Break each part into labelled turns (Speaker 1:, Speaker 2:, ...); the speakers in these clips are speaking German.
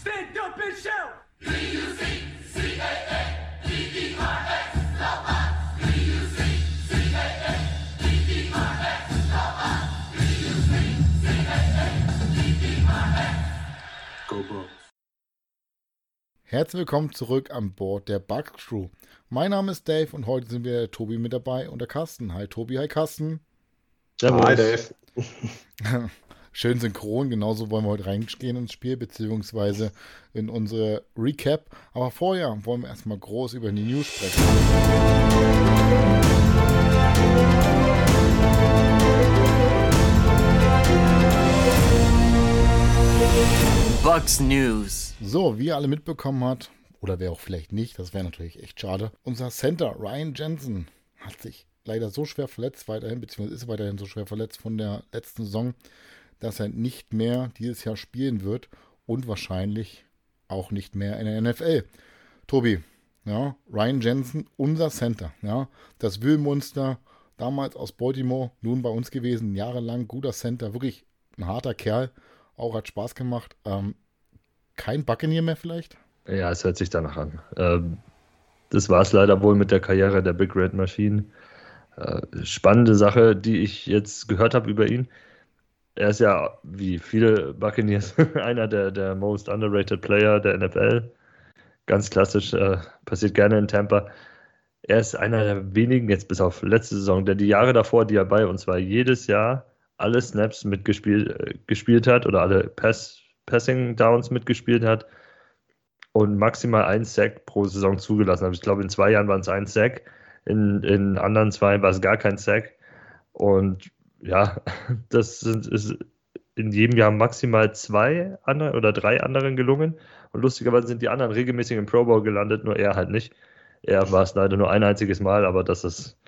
Speaker 1: Stand up and shout!
Speaker 2: Go Bucks.
Speaker 3: Herzlich willkommen zurück an Bord der Bug Crew. Mein Name ist Dave und heute sind wir der Tobi mit dabei und der Carsten. Hi Tobi, hi Carsten.
Speaker 4: Hi Dave.
Speaker 3: Schön synchron, genauso wollen wir heute reingehen ins Spiel, beziehungsweise in unsere Recap. Aber vorher wollen wir erstmal groß über die News sprechen.
Speaker 5: Bucks News.
Speaker 3: So, wie ihr alle mitbekommen habt, oder wer auch vielleicht nicht, das wäre natürlich echt schade, unser Center Ryan Jensen hat sich leider so schwer verletzt weiterhin, beziehungsweise ist weiterhin so schwer verletzt von der letzten Saison, dass er nicht mehr dieses Jahr spielen wird und wahrscheinlich auch nicht mehr in der NFL. Tobi, ja, Ryan Jensen, unser Center, ja, das Wühlmonster, damals aus Baltimore, nun bei uns gewesen, jahrelang guter Center, wirklich ein harter Kerl, auch hat Spaß gemacht. Ähm, kein Buccaneer mehr vielleicht?
Speaker 4: Ja, es hört sich danach an. Ähm, das war es leider wohl mit der Karriere der Big Red Machine. Äh, spannende Sache, die ich jetzt gehört habe über ihn. Er ist ja, wie viele Buccaneers, einer der, der most underrated Player der NFL. Ganz klassisch, äh, passiert gerne in Tampa. Er ist einer der wenigen, jetzt bis auf letzte Saison, der die Jahre davor, die er bei uns war, jedes Jahr alle Snaps mitgespielt äh, gespielt hat oder alle Pass, Passing Downs mitgespielt hat und maximal ein Sack pro Saison zugelassen hat. Ich glaube, in zwei Jahren waren es ein Sack, in, in anderen zwei war es gar kein Sack. Und ja, das sind, ist in jedem Jahr maximal zwei andere oder drei anderen gelungen. Und lustigerweise sind die anderen regelmäßig im Pro Bowl gelandet, nur er halt nicht. Er war es leider nur ein einziges Mal, aber das ist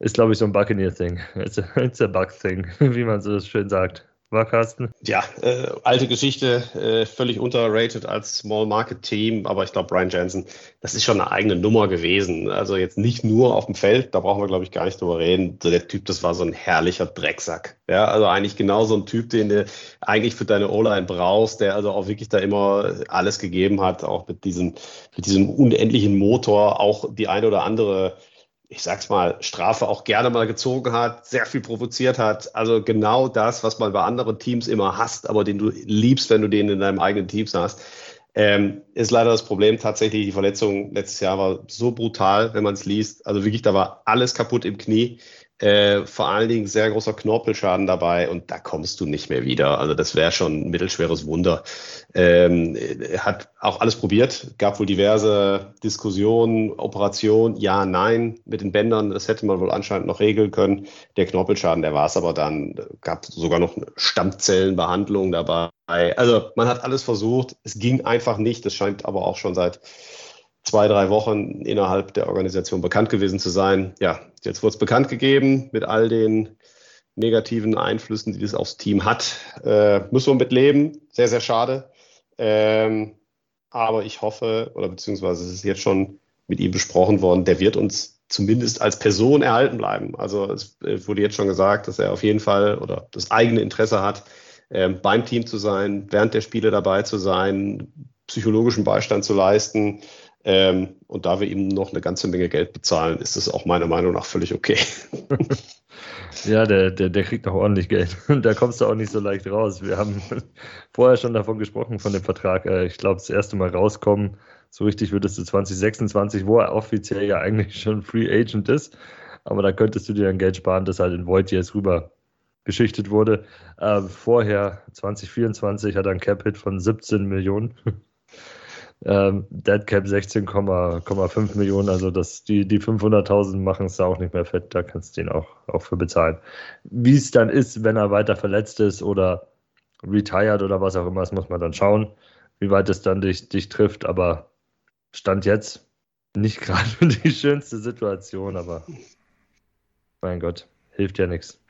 Speaker 4: ist, glaube ich, so ein Buccaneer-Thing. It's, a, it's a Bug-Thing, wie man so schön sagt. War Carsten?
Speaker 6: Ja, äh, alte Geschichte, äh, völlig unterrated als Small Market Team, aber ich glaube, Brian Jensen, das ist schon eine eigene Nummer gewesen. Also jetzt nicht nur auf dem Feld, da brauchen wir, glaube ich, gar nicht drüber reden. Der Typ, das war so ein herrlicher Drecksack. Ja, also eigentlich genau so ein Typ, den du eigentlich für deine O-Line brauchst, der also auch wirklich da immer alles gegeben hat, auch mit diesem, mit diesem unendlichen Motor, auch die eine oder andere ich sag's mal, Strafe auch gerne mal gezogen hat, sehr viel provoziert hat. Also genau das, was man bei anderen Teams immer hasst, aber den du liebst, wenn du den in deinem eigenen Team hast. Ähm, ist leider das Problem tatsächlich, die Verletzung letztes Jahr war so brutal, wenn man es liest. Also wirklich, da war alles kaputt im Knie. Äh, vor allen Dingen sehr großer Knorpelschaden dabei und da kommst du nicht mehr wieder. Also das wäre schon ein mittelschweres Wunder. Ähm, hat auch alles probiert, gab wohl diverse Diskussionen, Operationen, ja, nein, mit den Bändern, das hätte man wohl anscheinend noch regeln können. Der Knorpelschaden, der war es aber dann, gab sogar noch eine Stammzellenbehandlung dabei. Also man hat alles versucht, es ging einfach nicht, das scheint aber auch schon seit zwei, drei Wochen innerhalb der Organisation bekannt gewesen zu sein. Ja, jetzt wurde es bekannt gegeben mit all den negativen Einflüssen, die das aufs Team hat. Äh, müssen wir mit leben. Sehr, sehr schade. Ähm, aber ich hoffe, oder beziehungsweise es ist jetzt schon mit ihm besprochen worden, der wird uns zumindest als Person erhalten bleiben. Also es wurde jetzt schon gesagt, dass er auf jeden Fall oder das eigene Interesse hat, ähm, beim Team zu sein, während der Spiele dabei zu sein, psychologischen Beistand zu leisten. Ähm, und da wir ihm noch eine ganze Menge Geld bezahlen, ist es auch meiner Meinung nach völlig okay.
Speaker 4: ja, der, der, der kriegt noch ordentlich Geld. Und da kommst du auch nicht so leicht raus. Wir haben vorher schon davon gesprochen, von dem Vertrag. Äh, ich glaube, das erste Mal rauskommen, so richtig würdest du 2026, wo er offiziell ja eigentlich schon Free Agent ist. Aber da könntest du dir ein Geld sparen, das halt in Void jetzt rüber geschichtet wurde. Äh, vorher, 2024, hat er ein Cap-Hit von 17 Millionen. Ähm, Deadcap 16,5 Millionen, also das, die, die 500.000 machen es da auch nicht mehr fett, da kannst du ihn auch, auch für bezahlen. Wie es dann ist, wenn er weiter verletzt ist oder retired oder was auch immer, das muss man dann schauen, wie weit es dann dich, dich trifft, aber Stand jetzt nicht gerade die schönste Situation, aber mein Gott, hilft ja nichts.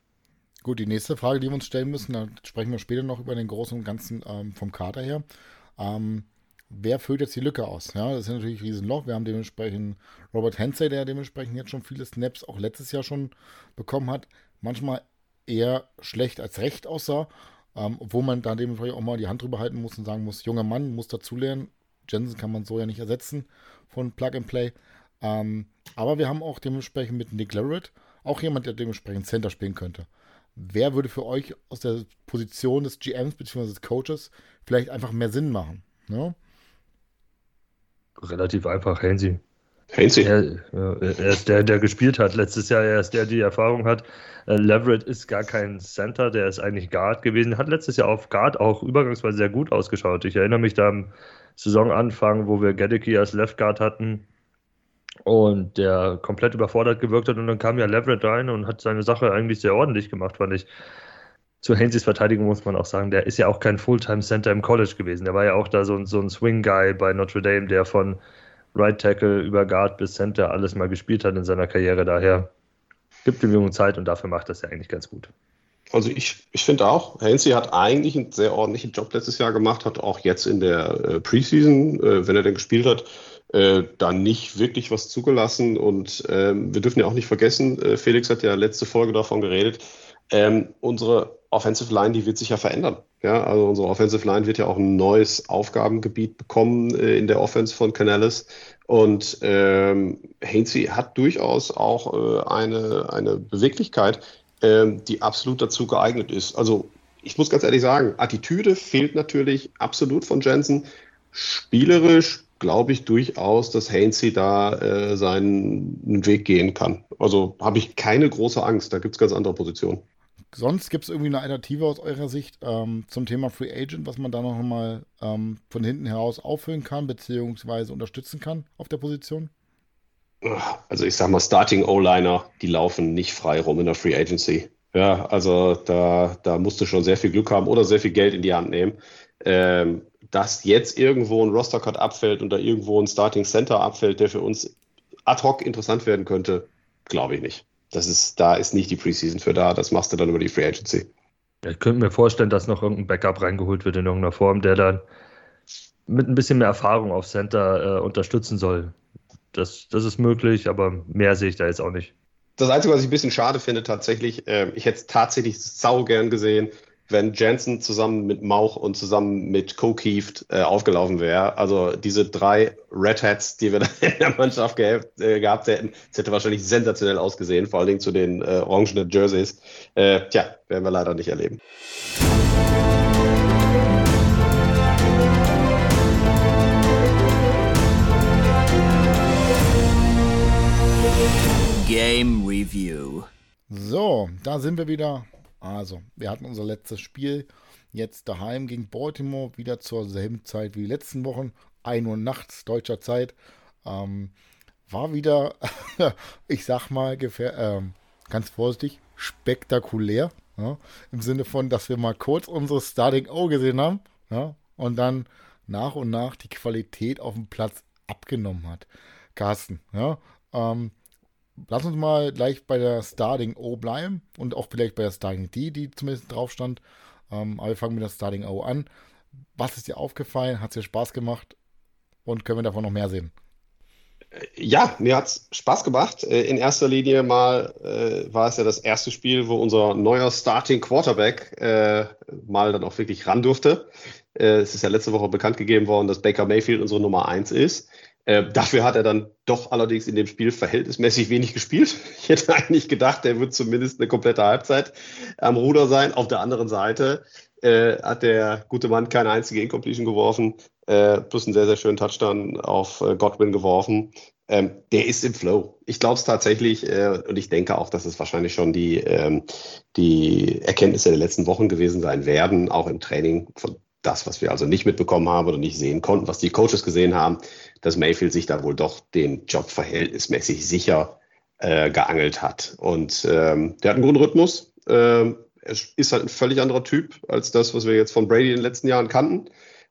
Speaker 3: Gut, die nächste Frage, die wir uns stellen müssen, da sprechen wir später noch über den Großen und Ganzen ähm, vom Kader her. Ähm, wer füllt jetzt die Lücke aus? Ja, das ist natürlich ein Riesenloch. Wir haben dementsprechend Robert Hensey, der dementsprechend jetzt schon viele Snaps auch letztes Jahr schon bekommen hat. Manchmal eher schlecht als recht aussah. Ähm, obwohl man da dementsprechend auch mal die Hand drüber halten muss und sagen muss, junger Mann muss dazulernen. Jensen kann man so ja nicht ersetzen von Plug and Play. Ähm, aber wir haben auch dementsprechend mit Nick Larrett auch jemand, der dementsprechend Center spielen könnte. Wer würde für euch aus der Position des GMs bzw. des Coaches vielleicht einfach mehr Sinn machen? Ne?
Speaker 4: Relativ einfach, Hainsey.
Speaker 6: Hainsey.
Speaker 4: Er, er, ist der, der gespielt hat letztes Jahr. Er ist der, der die Erfahrung hat. Äh, Leverett ist gar kein Center, der ist eigentlich Guard gewesen. Hat letztes Jahr auf Guard auch übergangsweise sehr gut ausgeschaut. Ich erinnere mich da am Saisonanfang, wo wir Gedeke als Left Guard hatten und der komplett überfordert gewirkt hat. Und dann kam ja Leverett rein und hat seine Sache eigentlich sehr ordentlich gemacht, fand ich. Zu Hainseys Verteidigung muss man auch sagen, der ist ja auch kein Fulltime-Center im College gewesen. Der war ja auch da so, so ein Swing-Guy bei Notre Dame, der von Right Tackle über Guard bis Center alles mal gespielt hat in seiner Karriere. Daher gibt dem Jungen Zeit und dafür macht das ja eigentlich ganz gut.
Speaker 6: Also ich, ich finde auch, Hainsey hat eigentlich einen sehr ordentlichen Job letztes Jahr gemacht, hat auch jetzt in der äh, Preseason, äh, wenn er denn gespielt hat, äh, da nicht wirklich was zugelassen. Und ähm, wir dürfen ja auch nicht vergessen, äh, Felix hat ja letzte Folge davon geredet, ähm, unsere Offensive Line, die wird sich ja verändern. Ja, also unsere Offensive Line wird ja auch ein neues Aufgabengebiet bekommen äh, in der Offense von Canales. Und ähm, Hainsey hat durchaus auch äh, eine, eine Beweglichkeit, ähm, die absolut dazu geeignet ist. Also ich muss ganz ehrlich sagen, Attitüde fehlt natürlich absolut von Jensen. Spielerisch glaube ich durchaus, dass Hainsey da äh, seinen Weg gehen kann. Also habe ich keine große Angst. Da gibt es ganz andere Positionen.
Speaker 3: Sonst gibt es irgendwie eine Alternative aus eurer Sicht ähm, zum Thema Free Agent, was man da noch mal ähm, von hinten heraus auffüllen kann, beziehungsweise unterstützen kann auf der Position?
Speaker 6: Also ich sag mal, Starting O-Liner, die laufen nicht frei rum in der Free Agency. Ja, also da, da musst du schon sehr viel Glück haben oder sehr viel Geld in die Hand nehmen. Ähm, dass jetzt irgendwo ein Roster-Cut abfällt und da irgendwo ein Starting Center abfällt, der für uns ad hoc interessant werden könnte, glaube ich nicht. Das ist, da ist nicht die Preseason für da, das machst du dann über die Free Agency.
Speaker 4: Ich könnte mir vorstellen, dass noch irgendein Backup reingeholt wird in irgendeiner Form, der dann mit ein bisschen mehr Erfahrung auf Center äh, unterstützen soll. Das, das ist möglich, aber mehr sehe ich da jetzt auch nicht.
Speaker 6: Das Einzige, was ich ein bisschen schade finde, tatsächlich, äh, ich hätte es tatsächlich sau gern gesehen, wenn Jensen zusammen mit Mauch und zusammen mit Kokieft äh, aufgelaufen wäre. Also diese drei Red Hats, die wir da in der Mannschaft gehabt, äh, gehabt hätten, das hätte wahrscheinlich sensationell ausgesehen, vor allen Dingen zu den äh, orangenen Jerseys. Äh, tja, werden wir leider nicht erleben.
Speaker 5: Game Review.
Speaker 3: So, da sind wir wieder also, wir hatten unser letztes Spiel jetzt daheim gegen Baltimore, wieder zur selben Zeit wie die letzten Wochen, 1 Uhr nachts deutscher Zeit. Ähm, war wieder, ich sag mal, ähm, ganz vorsichtig, spektakulär. Ja, Im Sinne von, dass wir mal kurz unsere Starting O gesehen haben ja, und dann nach und nach die Qualität auf dem Platz abgenommen hat. Carsten, ja, ähm, lass uns mal gleich bei der Starting O bleiben und auch vielleicht bei der Starting D, die zumindest drauf stand. Ähm, aber wir fangen mit der Starting O an. Was ist dir aufgefallen? Hat es dir Spaß gemacht? Und können wir davon noch mehr sehen?
Speaker 6: Ja, mir hat es Spaß gemacht. Äh, in erster Linie mal äh, war es ja das erste Spiel, wo unser neuer Starting Quarterback äh, mal dann auch wirklich ran durfte. Äh, es ist ja letzte Woche bekannt gegeben worden, dass Baker Mayfield unsere Nummer 1 ist. Äh, dafür hat er dann doch allerdings in dem Spiel verhältnismäßig wenig gespielt. Ich hätte eigentlich gedacht, er wird zumindest eine komplette Halbzeit am Ruder sein. Auf der anderen Seite äh, hat der gute Mann keine einzige Incompletion geworfen, äh, plus einen sehr, sehr schönen Touchdown auf äh, Godwin geworfen. Ähm, der ist im Flow. Ich glaube es tatsächlich äh, und ich denke auch, dass es wahrscheinlich schon die, ähm, die Erkenntnisse der letzten Wochen gewesen sein werden, auch im Training von das, was wir also nicht mitbekommen haben oder nicht sehen konnten, was die Coaches gesehen haben, dass Mayfield sich da wohl doch den Job verhältnismäßig sicher äh, geangelt hat. Und ähm, der hat einen guten Rhythmus. Ähm, er ist halt ein völlig anderer Typ als das, was wir jetzt von Brady in den letzten Jahren kannten.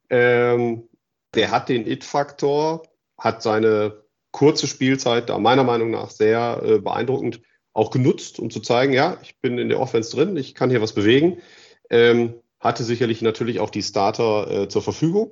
Speaker 6: Ähm, der hat den It-Faktor, hat seine kurze Spielzeit da meiner Meinung nach sehr äh, beeindruckend auch genutzt, um zu zeigen, ja, ich bin in der Offense drin, ich kann hier was bewegen. Ähm, hatte sicherlich natürlich auch die Starter äh, zur Verfügung.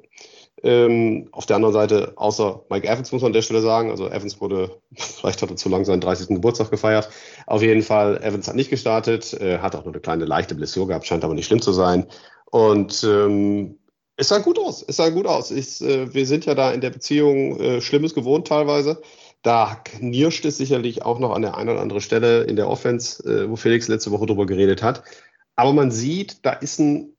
Speaker 6: Ähm, auf der anderen Seite, außer Mike Evans muss man an der Stelle sagen, also Evans wurde, vielleicht hat er zu lang seinen 30. Geburtstag gefeiert. Auf jeden Fall, Evans hat nicht gestartet, äh, hat auch nur eine kleine leichte Blessur gehabt, scheint aber nicht schlimm zu sein. Und ähm, es sah gut aus. Es sah gut aus. Ich, äh, wir sind ja da in der Beziehung äh, Schlimmes gewohnt teilweise. Da knirscht es sicherlich auch noch an der einen oder anderen Stelle in der Offense, äh, wo Felix letzte Woche drüber geredet hat. Aber man sieht, da ist ein,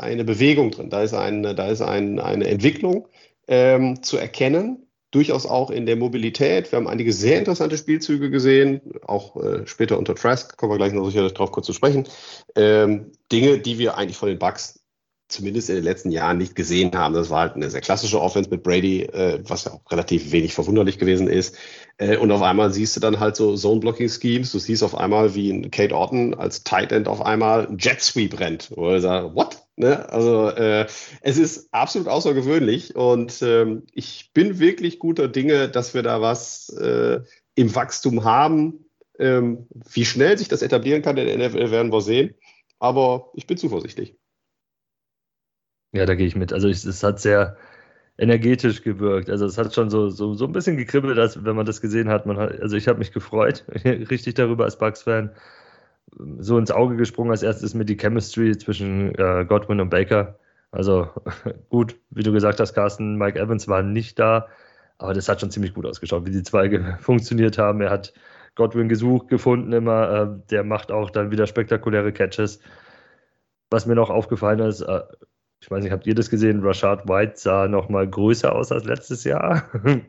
Speaker 6: eine Bewegung drin, da ist, ein, da ist ein, eine Entwicklung ähm, zu erkennen, durchaus auch in der Mobilität. Wir haben einige sehr interessante Spielzüge gesehen, auch äh, später unter Trask, kommen wir gleich noch sicherlich drauf kurz zu sprechen. Ähm, Dinge, die wir eigentlich von den Bugs zumindest in den letzten Jahren nicht gesehen haben. Das war halt eine sehr klassische Offense mit Brady, äh, was ja auch relativ wenig verwunderlich gewesen ist. Äh, und auf einmal siehst du dann halt so Zone-Blocking-Schemes. Du siehst auf einmal, wie ein Kate Orton als Tight End auf einmal ein Jet Sweep rennt. Wo er sagt, what? Ne? Also äh, es ist absolut außergewöhnlich und ähm, ich bin wirklich guter Dinge, dass wir da was äh, im Wachstum haben. Ähm, wie schnell sich das etablieren kann in der NFL, werden wir sehen. Aber ich bin zuversichtlich.
Speaker 4: Ja, da gehe ich mit. Also ich, es hat sehr energetisch gewirkt. Also es hat schon so, so, so ein bisschen gekribbelt, als wenn man das gesehen hat. Man hat also ich habe mich gefreut, richtig darüber als Bucks-Fan. So ins Auge gesprungen als erstes mit die Chemistry zwischen äh, Godwin und Baker. Also gut, wie du gesagt hast, Carsten, Mike Evans war nicht da, aber das hat schon ziemlich gut ausgeschaut, wie die zwei funktioniert haben. Er hat Godwin gesucht, gefunden immer. Äh, der macht auch dann wieder spektakuläre Catches. Was mir noch aufgefallen ist, äh, ich weiß nicht, habt ihr das gesehen? Rashad White sah noch mal größer aus als letztes Jahr.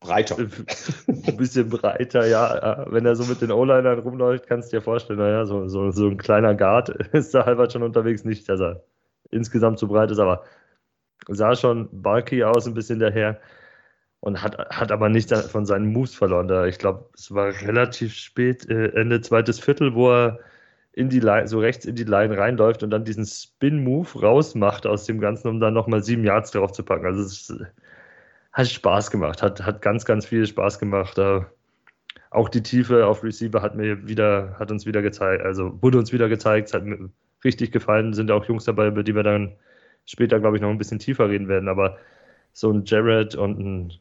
Speaker 6: Breiter.
Speaker 4: Ein bisschen breiter, ja. Wenn er so mit den O-Linern rumläuft, kannst du dir vorstellen, naja, so, so, so ein kleiner Guard ist da halber schon unterwegs. Nicht, dass er insgesamt zu breit ist, aber sah schon bulky aus, ein bisschen daher. Und hat, hat aber nicht von seinen Moves verloren. Da, ich glaube, es war relativ spät, äh, Ende zweites Viertel, wo er in die Line, so rechts in die Line reinläuft und dann diesen Spin-Move rausmacht aus dem Ganzen, um dann nochmal sieben Yards drauf zu packen. Also es hat Spaß gemacht, hat, hat ganz, ganz viel Spaß gemacht. auch die Tiefe auf Receiver hat mir wieder, hat uns wieder gezeigt, also wurde uns wieder gezeigt, hat mir richtig gefallen, sind auch Jungs dabei, über die wir dann später, glaube ich, noch ein bisschen tiefer reden werden. Aber so ein Jared und ein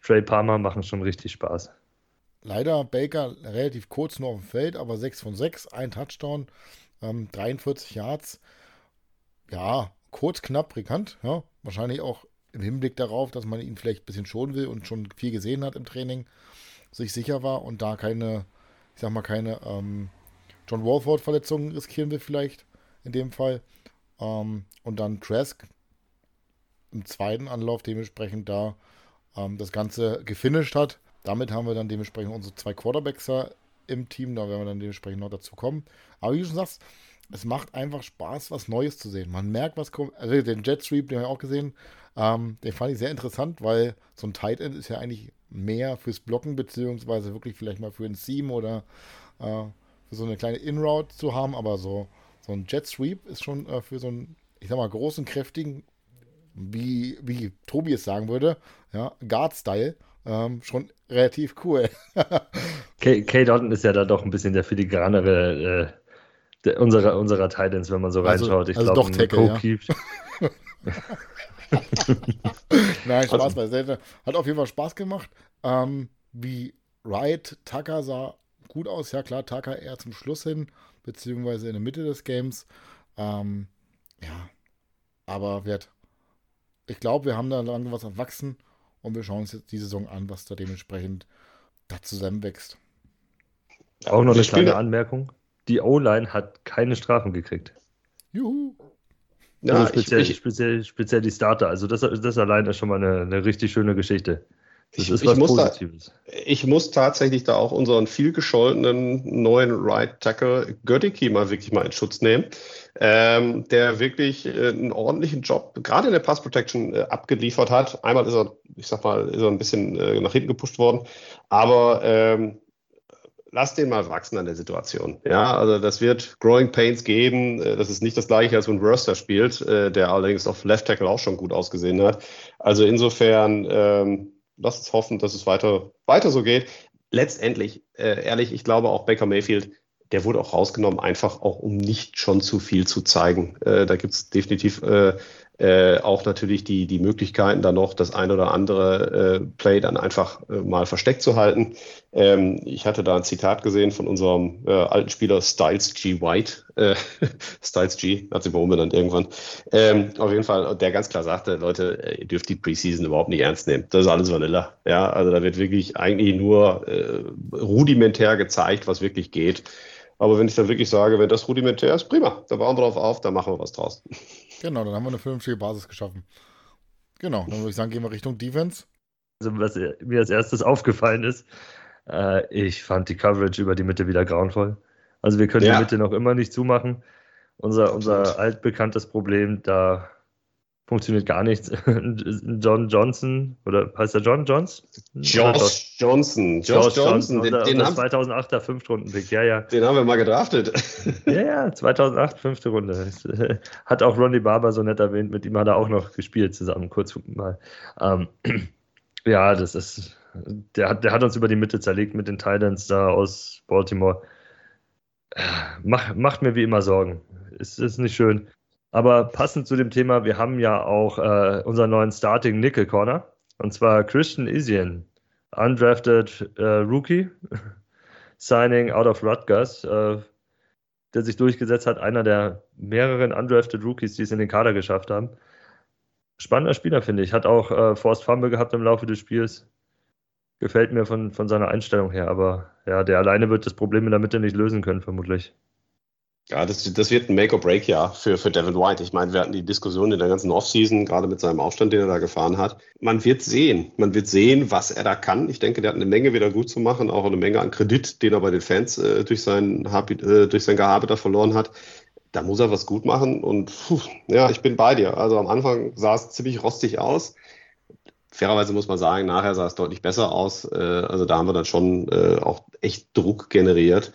Speaker 4: Trey Palmer machen schon richtig Spaß.
Speaker 3: Leider Baker relativ kurz nur auf dem Feld, aber 6 von 6, ein Touchdown, ähm, 43 Yards. Ja, kurz, knapp, bekannt. Ja, wahrscheinlich auch im Hinblick darauf, dass man ihn vielleicht ein bisschen schonen will und schon viel gesehen hat im Training, sich sicher war und da keine, ich sag mal, keine ähm, John Walford-Verletzungen riskieren will, vielleicht in dem Fall. Ähm, und dann Trask im zweiten Anlauf dementsprechend da ähm, das Ganze gefinisht hat. Damit haben wir dann dementsprechend unsere zwei Quarterbacks im Team, da werden wir dann dementsprechend noch dazu kommen. Aber wie du schon sagst, es macht einfach Spaß, was Neues zu sehen. Man merkt, was kommt. Also den Jet Sweep, den habe ich auch gesehen, ähm, den fand ich sehr interessant, weil so ein Tight End ist ja eigentlich mehr fürs Blocken, beziehungsweise wirklich vielleicht mal für ein Seam oder äh, für so eine kleine In-Route zu haben, aber so, so ein Jet Sweep ist schon äh, für so einen, ich sag mal, großen, kräftigen, wie, wie Tobi es sagen würde, ja, Guard-Style, ähm, schon relativ cool.
Speaker 4: Kay Dalton ist ja da doch ein bisschen der filigranere äh, der, unserer, unserer Titans, wenn man so also, reinschaut. Ich
Speaker 3: also
Speaker 4: glaube,
Speaker 3: doch Tackle, ja. Nein, Spaß beiseite. Hat auf jeden Fall Spaß gemacht. Ähm, wie Wright, Tucker sah gut aus. Ja, klar, Tucker eher zum Schluss hin, beziehungsweise in der Mitte des Games. Ähm, ja, aber wird. Ich glaube, wir haben da lange was erwachsen und wir schauen uns jetzt die Saison an, was da dementsprechend da zusammenwächst.
Speaker 4: Auch noch eine kleine Anmerkung. Die O-Line hat keine Strafen gekriegt.
Speaker 3: Juhu.
Speaker 4: Ja, also speziell, ich, ich, speziell, speziell, die Starter. Also das, das allein ist schon mal eine, eine richtig schöne Geschichte.
Speaker 6: Das ich, ist was Positives. Da, ich muss tatsächlich da auch unseren viel gescholtenen neuen Right Tackle Göttiki mal wirklich mal in Schutz nehmen ähm, der wirklich äh, einen ordentlichen Job gerade in der Pass Protection äh, abgeliefert hat. Einmal ist er, ich sag mal, ist er ein bisschen äh, nach hinten gepusht worden, aber ähm, lass den mal wachsen an der Situation. Ja, also das wird Growing Pains geben. Äh, das ist nicht das gleiche, als wenn Worcester spielt, äh, der allerdings auf Left Tackle auch schon gut ausgesehen hat. Also insofern, ähm, lass uns hoffen, dass es weiter, weiter so geht. Letztendlich, äh, ehrlich, ich glaube auch Baker Mayfield der wurde auch rausgenommen, einfach auch um nicht schon zu viel zu zeigen. Äh, da gibt es definitiv äh, Äh, auch natürlich die, die Möglichkeiten, da noch das ein oder andere äh, Play dann einfach äh, mal versteckt zu halten. Ähm, ich hatte da ein Zitat gesehen von unserem äh, alten Spieler Styles G. White. Äh, Styles G, hat sich mal umbenannt irgendwann. Ähm, auf jeden Fall, der ganz klar sagte, Leute, ihr dürft die Preseason überhaupt nicht ernst nehmen. Das ist alles Vanilla. Ja, also da wird wirklich eigentlich nur rudimentär gezeigt, was wirklich geht. Aber wenn ich dann wirklich sage, wenn das rudimentär ist, prima, da bauen wir drauf auf, dann machen wir was draus.
Speaker 3: Genau, dann haben wir eine vernünftige Basis geschaffen. Genau, dann würde ich sagen, gehen wir Richtung Defense.
Speaker 4: Also, was mir als erstes aufgefallen ist, äh, ich fand die Coverage über die Mitte wieder grauenvoll. Also, wir können ja. die Mitte noch immer nicht zumachen. Unser, unser altbekanntes Problem, da funktioniert gar nichts. John Johnson, oder heißt er John Johns?
Speaker 6: Josh Johnson.
Speaker 4: Josh, Josh Johnson, den, den haben 2008er Fünftrunden-Pick, ja, ja.
Speaker 6: Den haben wir mal gedraftet.
Speaker 4: Ja, ja, 2008, fünfte Runde. Hat auch Ronnie Barber so nett erwähnt, mit ihm hat er auch noch gespielt zusammen, kurz mal. Ähm, ja, das ist, der hat, der hat uns über die Mitte zerlegt mit den Titans da aus Baltimore. Mach, macht mir wie immer Sorgen. Es ist nicht schön. Aber passend zu dem Thema, wir haben ja auch äh, unseren neuen Starting Nickel Corner. Und zwar Christian Isian, undrafted äh, Rookie, signing out of Rutgers, äh, der sich durchgesetzt hat, einer der mehreren undrafted Rookies, die es in den Kader geschafft haben. Spannender Spieler, finde ich. Hat auch äh, Forced Fumble gehabt im Laufe des Spiels. Gefällt mir von, von seiner Einstellung her, aber ja, der alleine wird das Problem in der Mitte nicht lösen können, vermutlich.
Speaker 6: Ja, das, das wird ein Make-or-Break-Jahr für, für Devin White. Ich meine, wir hatten die Diskussion in der ganzen Offseason, gerade mit seinem Aufstand, den er da gefahren hat. Man wird sehen. Man wird sehen, was er da kann. Ich denke, der hat eine Menge wieder gut zu machen, auch eine Menge an Kredit, den er bei den Fans äh, durch, sein, äh, durch sein Gehabe da verloren hat. Da muss er was gut machen. Und puh, ja, ich bin bei dir. Also am Anfang sah es ziemlich rostig aus. Fairerweise muss man sagen, nachher sah es deutlich besser aus. Äh, also da haben wir dann schon äh, auch echt Druck generiert.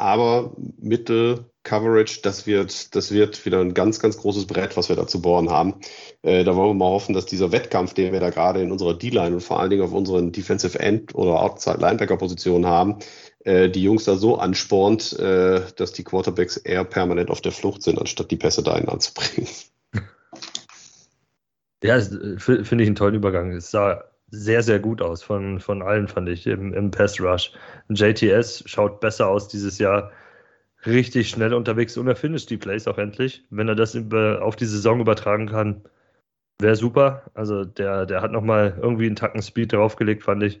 Speaker 6: Aber Mittel, Coverage, das wird, das wird wieder ein ganz, ganz großes Brett, was wir da zu bohren haben. Äh, da wollen wir mal hoffen, dass dieser Wettkampf, den wir da gerade in unserer D-Line und vor allen Dingen auf unseren Defensive End oder Outside Linebacker Positionen haben, äh, die Jungs da so anspornt, äh, dass die Quarterbacks eher permanent auf der Flucht sind, anstatt die Pässe dahin anzubringen.
Speaker 4: Ja, äh, finde ich einen tollen Übergang. Es sah sehr, sehr gut aus von, von allen, fand ich, im, im Pass Rush. JTS schaut besser aus dieses Jahr, richtig schnell unterwegs und er finisht die Plays auch endlich. Wenn er das auf die Saison übertragen kann, wäre super. Also der, der hat nochmal irgendwie einen Tacken Speed draufgelegt, fand ich.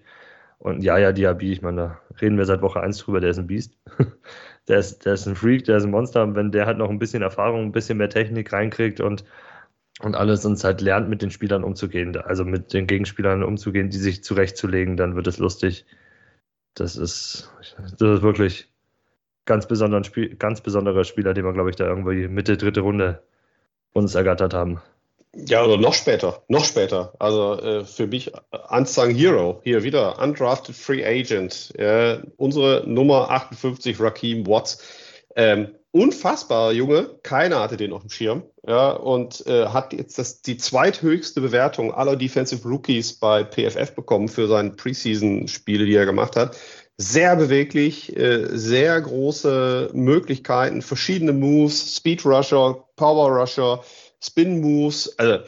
Speaker 4: Und ja, ja, Diaby, ich meine, da reden wir seit Woche 1 drüber, der ist ein Biest. der, ist, der ist ein Freak, der ist ein Monster. Und wenn der halt noch ein bisschen Erfahrung, ein bisschen mehr Technik reinkriegt und und alles uns halt lernt, mit den Spielern umzugehen, also mit den Gegenspielern umzugehen, die sich zurechtzulegen, dann wird es lustig. Das ist, das ist wirklich ganz, besonderen Spiel, ganz besonderer Spieler, den wir, glaube ich, da irgendwie Mitte, dritte Runde uns ergattert haben.
Speaker 6: Ja, oder noch später, noch später. Also äh, für mich Unsung Hero, hier wieder Undrafted Free Agent, äh, unsere Nummer 58, Raheem Watts. Ähm, unfassbar Junge, keiner hatte den auf dem Schirm. Ja, und äh, hat jetzt das, die zweithöchste Bewertung aller Defensive Rookies bei PFF bekommen für seine Preseason-Spiele, die er gemacht hat. Sehr beweglich, äh, sehr große Möglichkeiten, verschiedene Moves, Speed Rusher, Power Rusher, Spin Moves. Also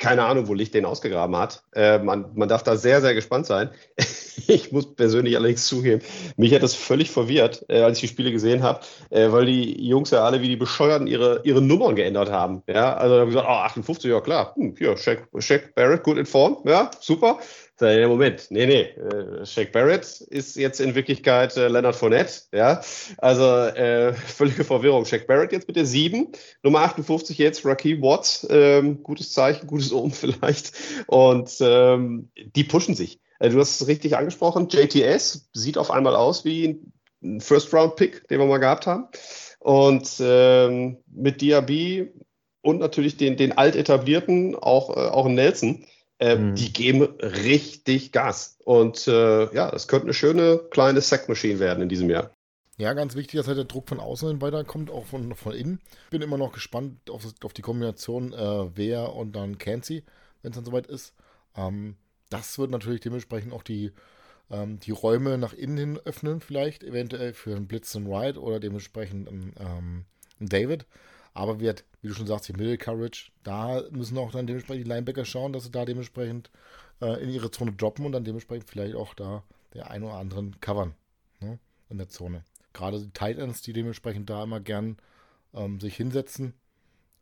Speaker 6: keine Ahnung, wo Licht den ausgegraben hat. Äh, man, man darf da sehr, sehr gespannt sein. ich muss persönlich allerdings zugeben, mich hat das völlig verwirrt, äh, als ich die Spiele gesehen habe, äh, weil die Jungs ja alle wie die Bescheuerten ihre, ihre Nummern geändert haben. Ja, also haben gesagt, oh, 58, ja klar, hm, hier, Shaq, Shaq Barrett, gut in Form, ja, super. Ja, Moment, nee, nee. Äh, Shaq Barrett ist jetzt in Wirklichkeit äh, Leonard Fournette, ja. Also äh, völlige Verwirrung. Shaq Barrett jetzt mit der 7, Nummer 58 jetzt Raheem Watts, ähm, gutes Zeichen, gutes Ohm vielleicht. Und ähm, die pushen sich. Also, du hast es richtig angesprochen, JTS sieht auf einmal aus wie ein First-Round-Pick, den wir mal gehabt haben. Und ähm, mit Diaby und natürlich den, den altetablierten, auch, äh, auch Nelson, äh, mhm. Die geben richtig Gas. Und äh, ja, es könnte eine schöne kleine Sackmaschine werden in diesem Jahr.
Speaker 3: Ja, ganz wichtig, dass halt der Druck von außen weiterkommt, auch von, von innen. Bin immer noch gespannt auf, auf die Kombination äh, Wehr und dann Cancy, wenn es dann soweit ist. Ähm, das wird natürlich dementsprechend auch die, ähm, die Räume nach innen hin öffnen, vielleicht, eventuell für einen Blitz und Ride oder dementsprechend einen, ähm, einen David. Aber wird, wie du schon sagst, die Middle Coverage, da müssen auch dann dementsprechend die Linebacker schauen, dass sie da dementsprechend äh, in ihre Zone droppen und dann dementsprechend vielleicht auch da der ein oder anderen covern ne, in der Zone. Gerade die Tight Ends, die dementsprechend da immer gern ähm, sich hinsetzen,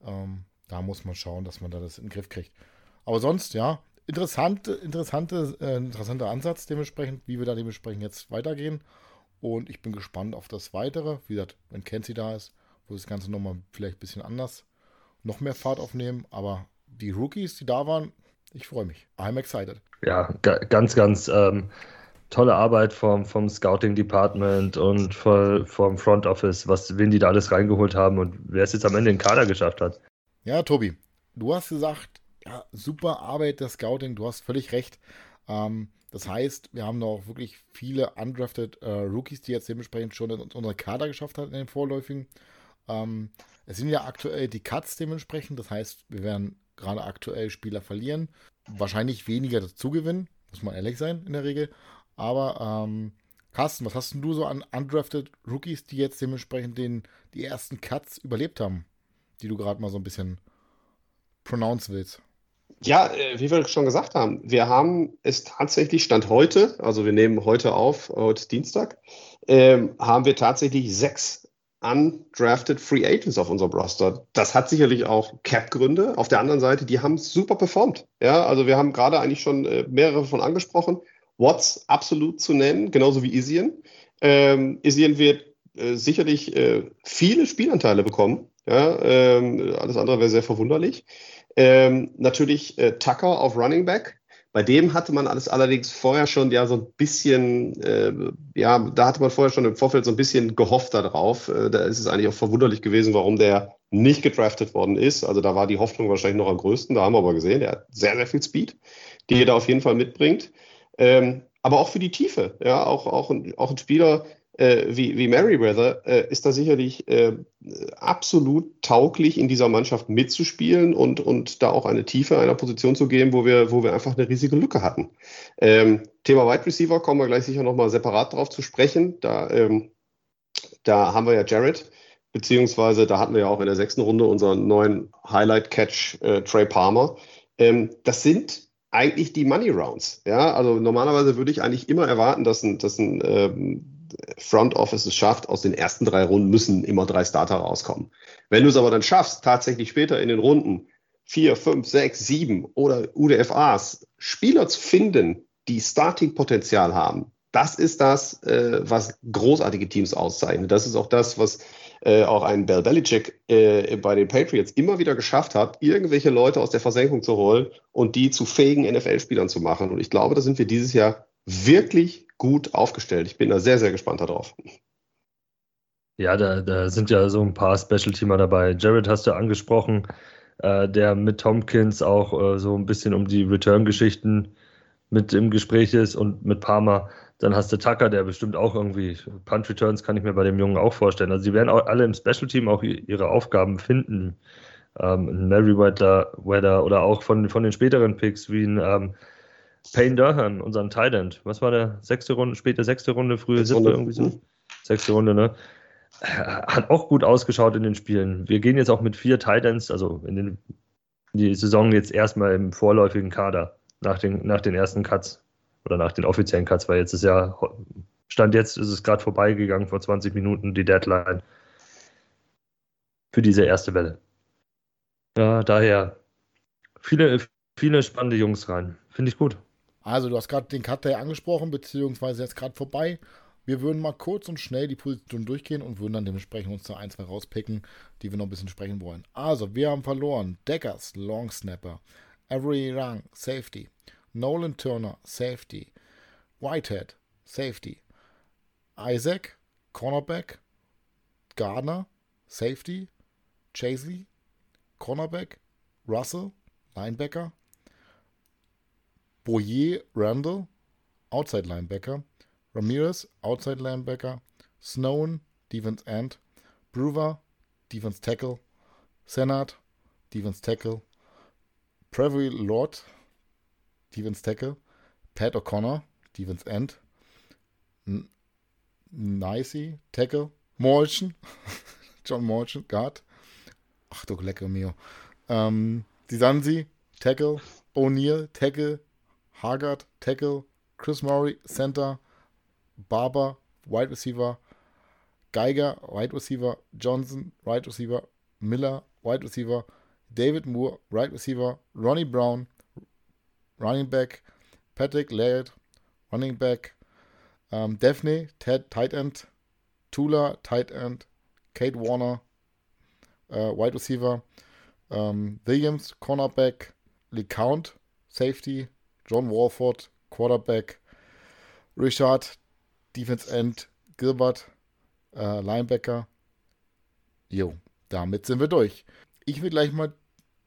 Speaker 3: ähm, da muss man schauen, dass man da das in den Griff kriegt. Aber sonst, ja, interessante, interessante, äh, interessanter Ansatz dementsprechend, wie wir da dementsprechend jetzt weitergehen. Und ich bin gespannt auf das Weitere. Wie gesagt, wenn Kenzie da ist, wo das Ganze nochmal vielleicht ein bisschen anders, noch mehr Fahrt aufnehmen. Aber die Rookies, die da waren, ich freue mich. I'm excited.
Speaker 4: Ja, ganz, ganz ähm, tolle Arbeit vom, vom Scouting Department und voll, vom Front Office, was, wen die da alles reingeholt haben und wer es jetzt am Ende in den Kader geschafft hat.
Speaker 3: Ja, Tobi, du hast gesagt, ja, super Arbeit der Scouting, du hast völlig recht. Ähm, das heißt, wir haben noch wirklich viele undrafted äh, Rookies, die jetzt dementsprechend schon in unsere Kader geschafft haben in den Vorläufigen. Ähm, es sind ja aktuell die Cuts dementsprechend, das heißt, wir werden gerade aktuell Spieler verlieren, wahrscheinlich weniger dazu gewinnen, muss man ehrlich sein in der Regel. Aber ähm, Carsten, was hast du so an undrafted Rookies, die jetzt dementsprechend den, die ersten Cuts überlebt haben, die du gerade mal so ein bisschen pronounce willst?
Speaker 6: Ja, äh, wie wir schon gesagt haben, wir haben es tatsächlich Stand heute, also wir nehmen heute auf, heute Dienstag, ähm, haben wir tatsächlich sechs undrafted Free Agents auf unserem Roster. Das hat sicherlich auch Cap-Gründe. Auf der anderen Seite, die haben super performt. Ja, also wir haben gerade eigentlich schon äh, mehrere von angesprochen. Watts absolut zu nennen, genauso wie Isian. Ähm, Isian wird äh, sicherlich äh, viele Spielanteile bekommen. Ja, ähm, alles andere wäre sehr verwunderlich. Ähm, natürlich äh, Tucker auf Running Back. Bei dem hatte man alles allerdings vorher schon ja so ein bisschen, äh, ja, da hatte man vorher schon im Vorfeld so ein bisschen gehofft darauf. Äh, da ist es eigentlich auch verwunderlich gewesen, warum der nicht gedraftet worden ist. Also da war die Hoffnung wahrscheinlich noch am größten. Da haben wir aber gesehen, der hat sehr, sehr viel Speed, die er da auf jeden Fall mitbringt. Ähm, aber auch für die Tiefe. Ja, auch, auch, auch ein Spieler, äh, wie, wie Merriweather äh, ist da sicherlich äh, absolut tauglich, in dieser Mannschaft mitzuspielen und, und da auch eine Tiefe einer Position zu geben, wo wir, wo wir einfach eine riesige Lücke hatten. Ähm, Thema Wide Receiver kommen wir gleich sicher nochmal separat drauf zu sprechen. Da, ähm, da haben wir ja Jared, beziehungsweise da hatten wir ja auch in der sechsten Runde unseren neuen Highlight-Catch äh, Trey Palmer. Ähm, das sind eigentlich die Money Rounds. Ja, also normalerweise würde ich eigentlich immer erwarten, dass ein, dass ein ähm, Front Office es schafft, aus den ersten drei Runden müssen immer drei Starter rauskommen. Wenn du es aber dann schaffst, tatsächlich später in den Runden vier, fünf, sechs, sieben oder UDFAs Spieler zu finden, die Starting-Potenzial haben, das ist das, äh, was großartige Teams auszeichnet. Das ist auch das, was äh, auch ein Bell Belichick äh, bei den Patriots immer wieder geschafft hat, irgendwelche Leute aus der Versenkung zu holen und die zu fähigen NFL-Spielern zu machen. Und ich glaube, da sind wir dieses Jahr wirklich gut aufgestellt. Ich bin da sehr, sehr gespannt darauf.
Speaker 4: Ja, da, da sind ja so ein paar Special-Teamer dabei. Jared hast du angesprochen, äh, der mit Tompkins auch äh, so ein bisschen um die Return-Geschichten mit im Gespräch ist und mit Palmer. Dann hast du Tucker, der bestimmt auch irgendwie Punch Returns kann ich mir bei dem Jungen auch vorstellen. Also sie werden auch alle im Special Team auch ihre Aufgaben finden. Ähm, Merriweather oder auch von, von den späteren Picks wie ein ähm, Payne Durham, unseren Thailand. Was war der sechste Runde, späte sechste Runde, frühe siebte, irgendwie so? Sechste Runde, ne? Hat auch gut ausgeschaut in den Spielen. Wir gehen jetzt auch mit vier Titans, also in, den, in die Saison jetzt erstmal im vorläufigen Kader, nach den, nach den ersten Cuts oder nach den offiziellen Cuts, weil jetzt ist ja, Stand jetzt ist es gerade vorbeigegangen, vor 20 Minuten die Deadline für diese erste Welle. Ja, daher viele, viele spannende Jungs rein. Finde ich gut.
Speaker 3: Also, du hast gerade den Cut Day angesprochen, beziehungsweise jetzt gerade vorbei. Wir würden mal kurz und schnell die Position durchgehen und würden dann dementsprechend uns da ein, zwei rauspicken, die wir noch ein bisschen sprechen wollen. Also, wir haben verloren. Deckers, Long Snapper, Avery Rang, Safety, Nolan Turner, Safety, Whitehead, Safety, Isaac, Cornerback, Gardner, Safety, Chasey, Cornerback, Russell, Linebacker, Boyer Randall, Outside Linebacker, Ramirez, Outside Linebacker, Snowden, Defense End, Brewer, Defense Tackle, Senat, Defense Tackle, Prevy Lord, Defense Tackle, Pat O'Connor, Defense End, Nicey, Tackle, Morrison, John Morrison, Guard, Ach du lecker mio. Ähm, die Sansi, Tackle, O'Neill, Tackle, Haggard, Tackle, Chris Murray, Center, Barber, Wide Receiver, Geiger, Wide Receiver, Johnson, Wide Receiver, Miller, Wide Receiver, David Moore, Wide Receiver, Ronnie Brown, Running Back, Patrick Laird, Running Back, ähm, Daphne, Ted, Tight End, Tula, Tight End, Kate Warner, äh, Wide Receiver, ähm, Williams, Cornerback, LeCount, Safety, John Warford, Quarterback, Richard, Defense End, Gilbert, äh, Linebacker. Jo, damit sind wir durch. Ich will gleich mal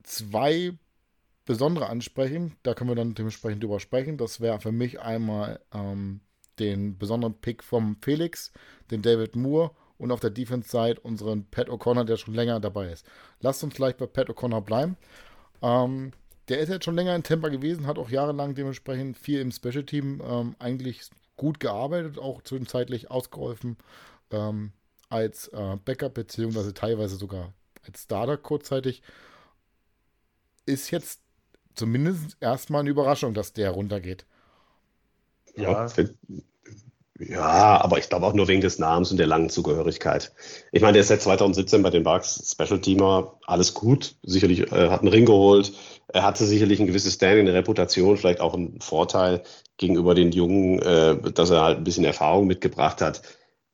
Speaker 3: zwei besondere ansprechen. Da können wir dann dementsprechend drüber sprechen. Das wäre für mich einmal ähm, den besonderen Pick vom Felix, den David Moore und auf der Defense-Side unseren Pat O'Connor, der schon länger dabei ist. Lasst uns gleich bei Pat O'Connor bleiben. Ähm, der ist jetzt schon länger in Tampa gewesen, hat auch jahrelang dementsprechend viel im Special-Team ähm, eigentlich gut gearbeitet, auch zwischenzeitlich ausgeholfen ähm, als äh, Backup, beziehungsweise teilweise sogar als Starter kurzzeitig. Ist jetzt zumindest erstmal eine Überraschung, dass der runtergeht.
Speaker 6: Ja, ja, aber ich glaube auch nur wegen des Namens und der langen Zugehörigkeit. Ich meine, der ist seit 2017 bei den Bucks Special Teamer, alles gut. Sicherlich äh, hat einen Ring geholt. Er hatte sicherlich ein gewisses Standing, eine Reputation, vielleicht auch einen Vorteil gegenüber den Jungen, äh, dass er halt ein bisschen Erfahrung mitgebracht hat.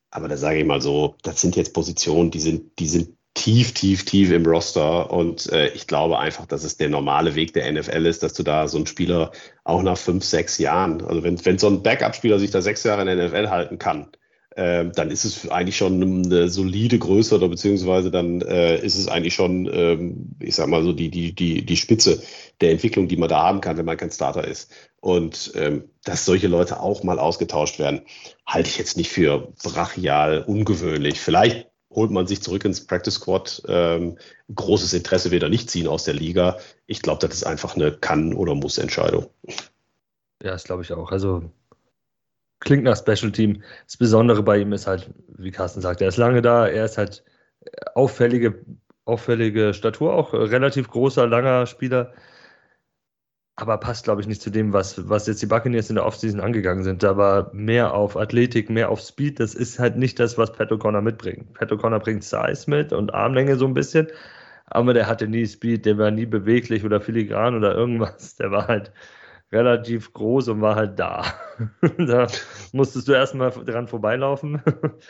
Speaker 6: Aber da sage ich mal so, das sind jetzt Positionen, die sind, die sind tief, tief, tief im Roster. Und äh, ich glaube einfach, dass es der normale Weg der NFL ist, dass du da so einen Spieler auch nach fünf, sechs Jahren, also wenn, wenn so ein Backup-Spieler sich da sechs Jahre in der NFL halten kann, äh, dann ist es eigentlich schon eine solide Größe oder beziehungsweise dann äh, ist es eigentlich schon, ähm, ich sag mal so, die, die, die, die Spitze der Entwicklung, die man da haben kann, wenn man kein Starter ist. Und ähm, dass solche Leute auch mal ausgetauscht werden, halte ich jetzt nicht für brachial ungewöhnlich. Vielleicht holt man sich zurück ins Practice Squad. Ähm, großes Interesse wird er nicht ziehen aus der Liga. Ich glaube, das ist einfach eine Kann- oder Muss-Entscheidung.
Speaker 4: Ja, das glaube ich auch. Also klingt nach Special Team. Das Besondere bei ihm ist halt, wie Carsten sagt, er ist lange da, er ist halt auffällige, auffällige Statur, auch relativ großer, langer Spieler aber passt, glaube ich, nicht zu dem, was, was jetzt die Buccaneers in der Offseason angegangen sind. Da war mehr auf Athletik, mehr auf Speed. Das ist halt nicht das, was Pat O'Connor mitbringt. Pat O'Connor bringt Size mit und Armlänge so ein bisschen, aber der hatte nie Speed, der war nie beweglich oder filigran oder irgendwas. Der war halt relativ groß und war halt da. da musstest du erstmal dran vorbeilaufen,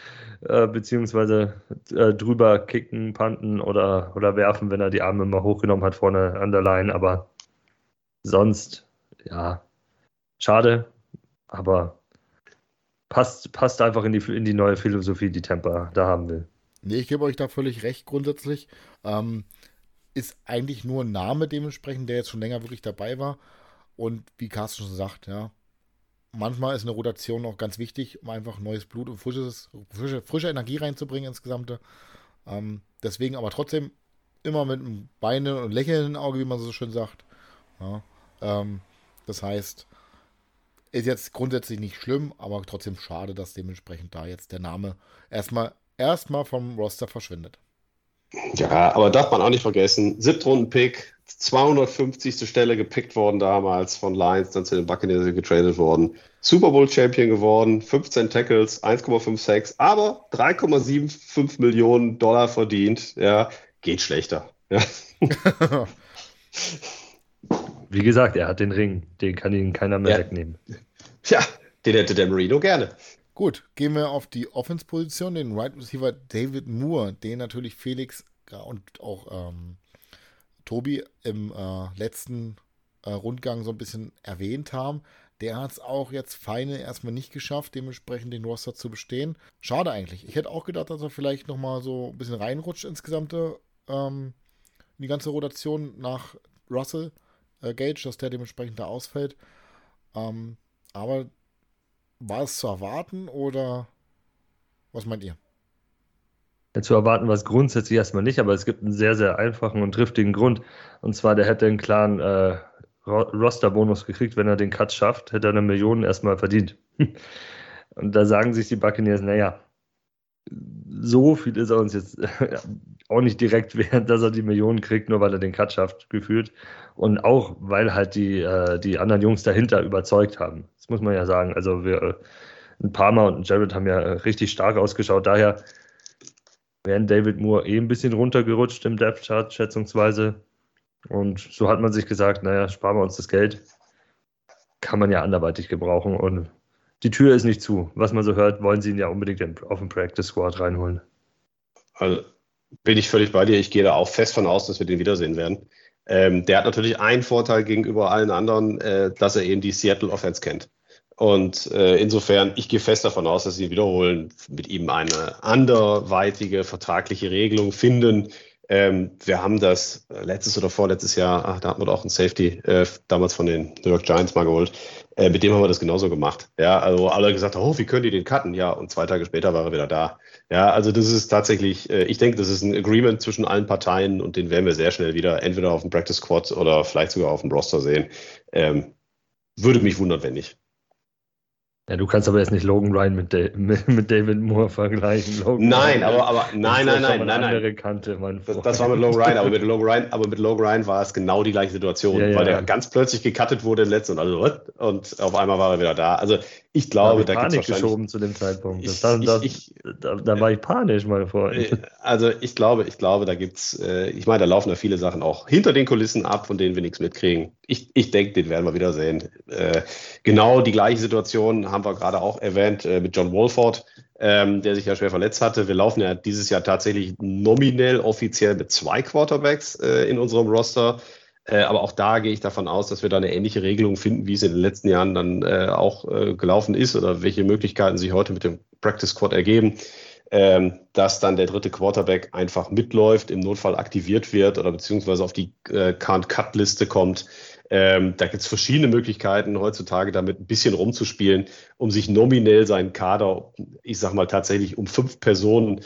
Speaker 4: äh, beziehungsweise äh, drüber kicken, panten oder, oder werfen, wenn er die Arme mal hochgenommen hat vorne an der Line, aber sonst, ja, schade, aber passt, passt einfach in die, in die neue Philosophie, die Tampa da haben will.
Speaker 3: Nee, ich gebe euch da völlig recht grundsätzlich. Ähm, ist eigentlich nur ein Name dementsprechend, der jetzt schon länger wirklich dabei war. Und wie Carsten schon sagt, ja, manchmal ist eine Rotation auch ganz wichtig, um einfach neues Blut und frisches, frische, frische Energie reinzubringen insgesamt. Ähm, deswegen aber trotzdem immer mit einem Beine und Lächeln im Auge, wie man so schön sagt. Ja, ähm, das heißt, ist jetzt grundsätzlich nicht schlimm, aber trotzdem schade, dass dementsprechend da jetzt der Name erstmal erstmal vom Roster verschwindet.
Speaker 6: Ja, aber darf man auch nicht vergessen, Siebtrunden-Pick, 250. Stelle gepickt worden damals von Lions, dann zu den Buccaneers getradet worden. Super Bowl Champion geworden, 15 Tackles, 1,56, aber 3,75 Millionen Dollar verdient. Ja, geht schlechter. Ja.
Speaker 4: Wie gesagt, er hat den Ring. Den kann ihn keiner mehr ja. wegnehmen.
Speaker 6: Ja, den hätte der Marino gerne.
Speaker 3: Gut, gehen wir auf die Offense-Position, den Right Receiver David Moore, den natürlich Felix und auch ähm, Tobi im äh, letzten äh, Rundgang so ein bisschen erwähnt haben. Der hat es auch jetzt feine erstmal nicht geschafft, dementsprechend den Roster zu bestehen. Schade eigentlich. Ich hätte auch gedacht, dass er vielleicht nochmal so ein bisschen reinrutscht insgesamt ähm, in die ganze Rotation nach Russell äh, Gage, dass der dementsprechend da ausfällt. Ähm, aber war es zu erwarten oder was meint ihr?
Speaker 4: Ja, zu erwarten war es grundsätzlich erstmal nicht, aber es gibt einen sehr, sehr einfachen und triftigen Grund. Und zwar, der hätte einen klaren äh, Roster-Bonus gekriegt, wenn er den Cut schafft, hätte er eine Million erstmal verdient. und da sagen sich die Buccaneers, naja, so viel ist er uns jetzt auch nicht direkt während, dass er die Millionen kriegt, nur weil er den Cut schafft, gefühlt. Und auch, weil halt die, äh, die anderen Jungs dahinter überzeugt haben. Das muss man ja sagen. Also wir, äh, ein Palmer und ein Jared haben ja äh, richtig stark ausgeschaut. Daher wären David Moore eh ein bisschen runtergerutscht im Depth Chart, schätzungsweise. Und so hat man sich gesagt, naja, sparen wir uns das Geld. Kann man ja anderweitig gebrauchen. Und die Tür ist nicht zu. Was man so hört, wollen sie ihn ja unbedingt auf den Practice Squad reinholen.
Speaker 6: Also bin ich völlig bei dir. Ich gehe da auch fest von aus, dass wir den wiedersehen werden. Ähm, der hat natürlich einen Vorteil gegenüber allen anderen, äh, dass er eben die Seattle Offense kennt. Und äh, insofern, ich gehe fest davon aus, dass sie wiederholen, mit ihm eine anderweitige vertragliche Regelung finden, ähm, wir haben das äh, letztes oder vorletztes Jahr, ach, da hatten wir auch einen Safety äh, damals von den New York Giants mal geholt. Äh, mit dem haben wir das genauso gemacht. Ja, also alle gesagt, oh, wie können die den cutten? Ja, und zwei Tage später war er wieder da. Ja, also das ist tatsächlich, äh, ich denke, das ist ein Agreement zwischen allen Parteien und den werden wir sehr schnell wieder entweder auf dem Practice Squad oder vielleicht sogar auf dem Roster sehen. Ähm, würde mich wundern, wenn nicht.
Speaker 4: Ja, du kannst aber jetzt nicht Logan Ryan mit, da mit, David Moore vergleichen.
Speaker 6: Logan nein, Ryan, aber, aber nein, nein, nein, nein,
Speaker 4: andere Kante, mein
Speaker 6: das, das, war mit Logan Ryan, aber mit Logan Ryan, aber mit Logan Ryan war es genau die gleiche Situation, ja, ja. weil der ganz plötzlich gecuttet wurde im letzten und also und auf einmal war er wieder da. Also ich glaube,
Speaker 4: da gibt es geschoben zu dem Zeitpunkt. Das, das, das, ich, da, da, war ich panisch mal vor.
Speaker 6: Äh, also ich glaube, ich glaube, da gibt's, äh, ich meine, da laufen da viele Sachen auch hinter den Kulissen ab, von denen wir nichts mitkriegen. Ich, ich denke, den werden wir wieder sehen. Äh, genau die gleiche Situation haben wir gerade auch erwähnt äh, mit John Wolford, ähm, der sich ja schwer verletzt hatte. Wir laufen ja dieses Jahr tatsächlich nominell offiziell mit zwei Quarterbacks äh, in unserem Roster. Äh, aber auch da gehe ich davon aus, dass wir da eine ähnliche Regelung finden, wie es in den letzten Jahren dann äh, auch äh, gelaufen ist oder welche Möglichkeiten sich heute mit dem Practice Squad ergeben, ähm, dass dann der dritte Quarterback einfach mitläuft, im Notfall aktiviert wird oder beziehungsweise auf die äh, Can't-Cut-Liste kommt. Ähm, da gibt es verschiedene Möglichkeiten heutzutage damit ein bisschen rumzuspielen, um sich nominell seinen Kader, ich sag mal tatsächlich um fünf Personen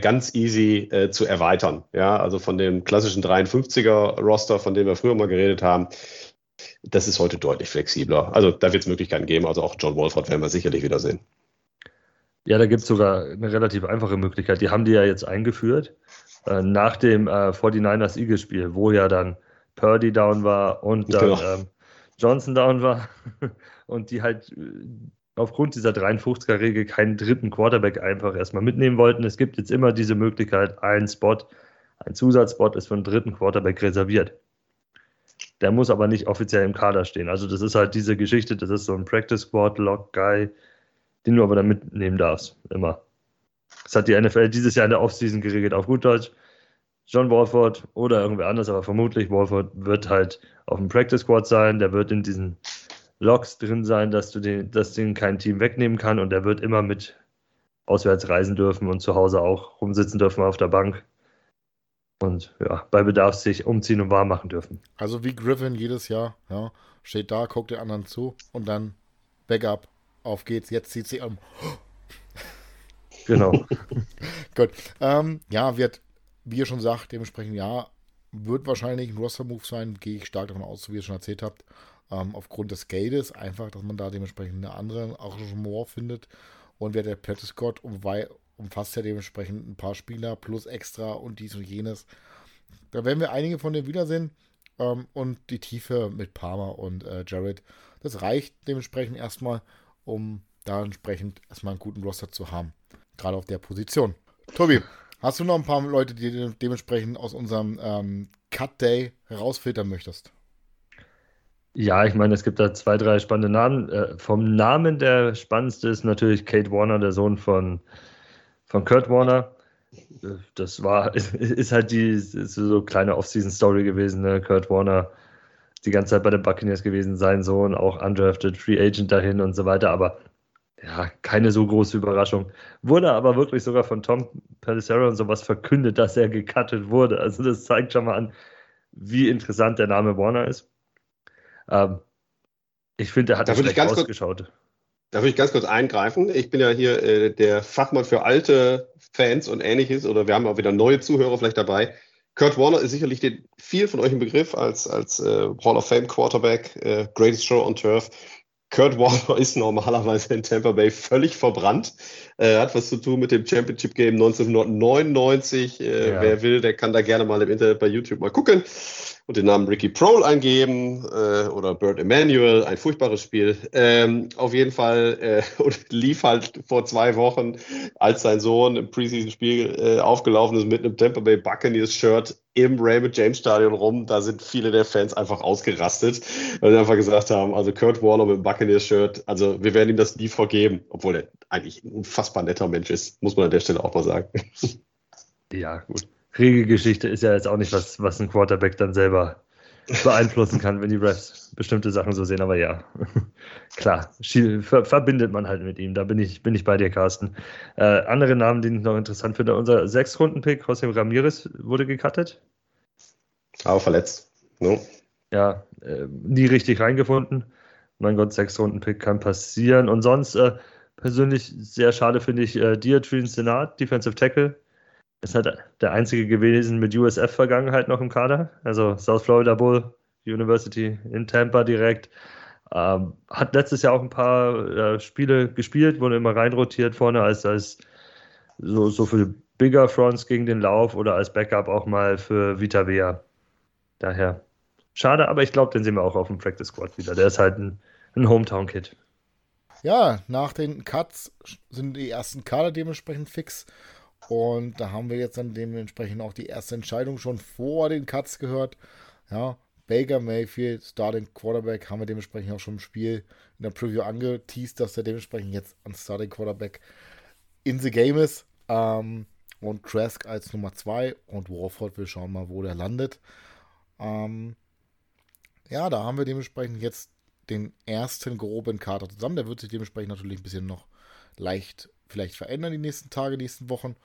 Speaker 6: ganz easy äh, zu erweitern. Ja, also von dem klassischen 53er Roster, von dem wir früher mal geredet haben, das ist heute deutlich flexibler. Also da wird es Möglichkeiten geben. Also auch John Wolford werden wir sicherlich wiedersehen.
Speaker 4: Ja, da gibt es sogar eine relativ einfache Möglichkeit. Die haben die ja jetzt eingeführt äh, nach dem äh, 49ers Eagles-Spiel, wo ja dann Purdy down war und dann genau. ähm, Johnson down war und die halt äh, aufgrund dieser 53er-Regel keinen dritten Quarterback einfach erstmal mitnehmen wollten. Es gibt jetzt immer diese Möglichkeit, ein Spot, ein Zusatzspot ist für einen dritten Quarterback reserviert. Der muss aber nicht offiziell im Kader stehen. Also das ist halt diese Geschichte, das ist so ein Practice Squad Lock Guy, den du aber dann mitnehmen darfst, immer. Das hat die NFL dieses Jahr in der Offseason geregelt, auf gut Deutsch. John Walford oder irgendwer anders, aber vermutlich Walford wird halt auf dem Practice Squad sein, der wird in diesen Logs drin sein, dass du den, dass den kein Team wegnehmen kann und er wird immer mit auswärts reisen dürfen und zu Hause auch rumsitzen dürfen auf der Bank. Und ja, bei Bedarf sich umziehen und warm machen dürfen.
Speaker 3: Also wie Griffin jedes Jahr, ja, steht da, guckt den anderen zu und dann Backup, auf geht's, jetzt zieht sie um.
Speaker 4: Genau.
Speaker 3: Gut. Ähm, ja, wird, wie ihr schon sagt, dementsprechend ja, wird wahrscheinlich ein Roster-Move sein, gehe ich stark davon aus, wie ihr schon erzählt habt ähm, aufgrund des Geldes, einfach, dass man da dementsprechend eine andere Arrangement findet. Und wer der Practice Squad umfasst ja dementsprechend ein paar Spieler plus extra und dies und jenes. Da werden wir einige von denen wiedersehen. Ähm, und die Tiefe mit Palmer und äh, Jared, das reicht dementsprechend erstmal, um da entsprechend erstmal einen guten Roster zu haben. Gerade auf der Position. Tobi, hast du noch ein paar Leute, die du dementsprechend aus unserem ähm, Cut Day herausfiltern möchtest?
Speaker 4: Ja, ich meine, es gibt da zwei, drei spannende Namen. Äh, vom Namen der spannendste ist natürlich Kate Warner, der Sohn von, von Kurt Warner. Äh, das war, ist halt die ist so kleine Off-Season-Story gewesen. Ne? Kurt Warner die ganze Zeit bei den Buccaneers gewesen, sein Sohn auch undrafted, Free Agent dahin und so weiter. Aber ja, keine so große Überraschung. Wurde aber wirklich sogar von Tom Pelissero und sowas verkündet, dass er gecuttet wurde. Also das zeigt schon mal an, wie interessant der Name Warner ist. Ähm, ich finde, er hat da schlecht ausgeschaut. Kurz,
Speaker 6: da würde ich ganz kurz eingreifen. Ich bin ja hier äh, der Fachmann für alte Fans und ähnliches, oder wir haben auch wieder neue Zuhörer vielleicht dabei. Kurt Warner ist sicherlich den, viel von euch im Begriff als, als äh, Hall of Fame Quarterback, äh, Greatest Show on Turf. Kurt Warner ist normalerweise in Tampa Bay völlig verbrannt. Er hat was zu tun mit dem Championship Game 1999. Äh, ja. Wer will, der kann da gerne mal im Internet bei YouTube mal gucken und den Namen Ricky Prohl eingeben äh, oder Bert Emanuel, ein furchtbares Spiel. Ähm, auf jeden Fall äh, und lief halt vor zwei Wochen, als sein Sohn im Preseason-Spiel äh, aufgelaufen ist mit einem Tampa Bay Buccaneers-Shirt im Raymond James Stadion rum. Da sind viele der Fans einfach ausgerastet, weil sie einfach gesagt haben, also Kurt Warner mit dem Buccaneers-Shirt, also wir werden ihm das nie vergeben, obwohl er eigentlich ein unfassbar netter Mensch ist, muss man an der Stelle auch mal sagen.
Speaker 4: Ja, gut. Regelgeschichte ist ja jetzt auch nicht was, was ein Quarterback dann selber beeinflussen kann, wenn die Refs bestimmte Sachen so sehen. Aber ja, klar, ver verbindet man halt mit ihm. Da bin ich, bin ich bei dir, Carsten. Äh, andere Namen, die ich noch interessant finde: unser Sechs-Runden-Pick, José Ramirez, wurde gecuttet.
Speaker 6: Aber verletzt. No.
Speaker 4: Ja, äh, nie richtig reingefunden. Mein Gott, Sechs-Runden-Pick kann passieren. Und sonst äh, persönlich sehr schade finde ich äh, Diatrine Senat, Defensive Tackle ist halt der einzige gewesen mit USF-Vergangenheit noch im Kader. Also South Florida Bull University in Tampa direkt. Ähm, hat letztes Jahr auch ein paar äh, Spiele gespielt, wurde immer reinrotiert vorne als, als so, so für Bigger Fronts gegen den Lauf oder als Backup auch mal für Vita Vea. Daher schade, aber ich glaube, den sehen wir auch auf dem Practice Squad wieder. Der ist halt ein, ein Hometown-Kid.
Speaker 3: Ja, nach den Cuts sind die ersten Kader dementsprechend fix. Und da haben wir jetzt dann dementsprechend auch die erste Entscheidung schon vor den Cuts gehört. Ja, Baker Mayfield, Starting Quarterback, haben wir dementsprechend auch schon im Spiel in der Preview angeteased, dass er dementsprechend jetzt an Starting Quarterback in the game ist. Ähm, und Trask als Nummer 2 und Warford, wir schauen mal, wo der landet. Ähm, ja, da haben wir dementsprechend jetzt den ersten groben Kader zusammen. Der wird sich dementsprechend natürlich ein bisschen noch leicht vielleicht verändern die nächsten Tage, nächsten Wochen.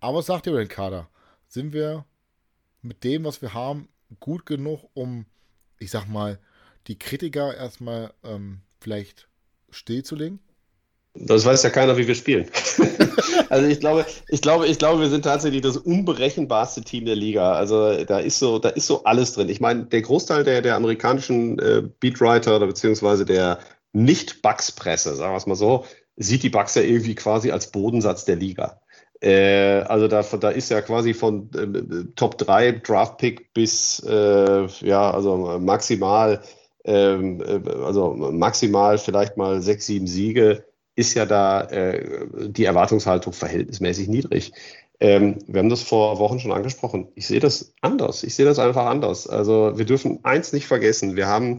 Speaker 3: Aber was sagt ihr über den Kader? Sind wir mit dem, was wir haben, gut genug, um, ich sag mal, die Kritiker erstmal ähm, vielleicht stillzulegen?
Speaker 6: Das weiß ja keiner, wie wir spielen. also ich glaube, ich glaube, ich glaube, wir sind tatsächlich das unberechenbarste Team der Liga. Also da ist so, da ist so alles drin. Ich meine, der Großteil der, der amerikanischen äh, Beatwriter oder beziehungsweise der Nicht-Bugs-Presse, sagen wir es mal so, sieht die Bugs ja irgendwie quasi als Bodensatz der Liga. Äh, also da, da ist ja quasi von äh, Top 3 Draft Pick bis äh, ja, also maximal, ähm, äh, also maximal vielleicht mal sechs, sieben Siege, ist ja da äh, die Erwartungshaltung verhältnismäßig niedrig. Ähm, wir haben das vor Wochen schon angesprochen. Ich sehe das anders. Ich sehe das einfach anders. Also wir dürfen eins nicht vergessen. Wir haben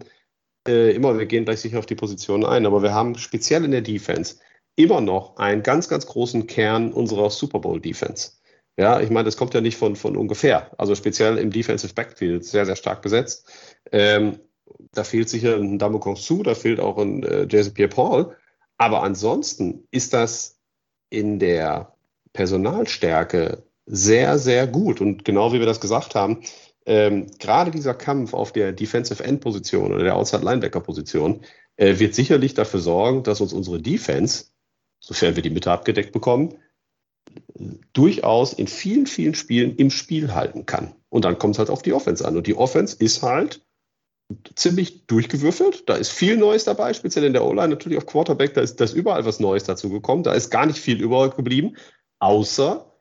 Speaker 6: äh, immer, wir gehen gleich sicher auf die Positionen ein, aber wir haben speziell in der Defense immer noch einen ganz, ganz großen Kern unserer Super Bowl Defense. Ja, ich meine, das kommt ja nicht von, von ungefähr. Also speziell im Defensive Backfield sehr, sehr stark besetzt. Ähm, da fehlt sicher ein Damokong zu, da fehlt auch ein äh, Jason Pierre-Paul. Aber ansonsten ist das in der Personalstärke sehr, sehr gut. Und genau wie wir das gesagt haben, ähm, gerade dieser Kampf auf der Defensive End Position oder der Outside Linebacker Position äh, wird sicherlich dafür sorgen, dass uns unsere Defense, sofern wir die Mitte abgedeckt bekommen, durchaus in vielen, vielen Spielen im Spiel halten kann. Und dann kommt es halt auf die Offense an. Und die Offense ist halt ziemlich durchgewürfelt. Da ist viel Neues dabei, speziell in der O-Line, natürlich auf Quarterback, da ist, da ist überall was Neues dazu gekommen. Da ist gar nicht viel übergeblieben, außer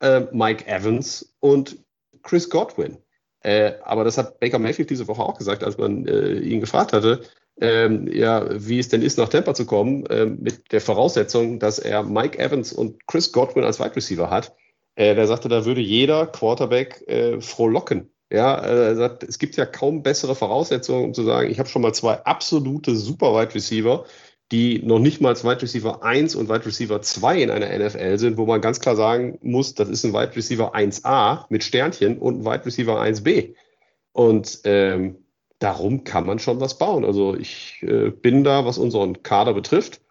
Speaker 6: äh, Mike Evans und Chris Godwin. Äh, aber das hat Baker Mayfield diese Woche auch gesagt, als man äh, ihn gefragt hatte, ähm, ja, wie es denn ist, nach Tampa zu kommen, äh, mit der Voraussetzung, dass er Mike Evans und Chris Godwin als Wide Receiver hat. Äh, der sagte, da würde jeder Quarterback äh, frohlocken. Ja, äh, er sagt, es gibt ja kaum bessere Voraussetzungen, um zu sagen, ich habe schon mal zwei absolute Super Wide Receiver die noch nicht mal Wide Receiver 1 und Wide Receiver 2 in einer NFL sind, wo man ganz klar sagen muss, das ist ein Wide Receiver 1a mit Sternchen und ein Wide Receiver 1b. Und ähm, darum kann man schon was bauen. Also ich äh, bin da, was unseren Kader betrifft,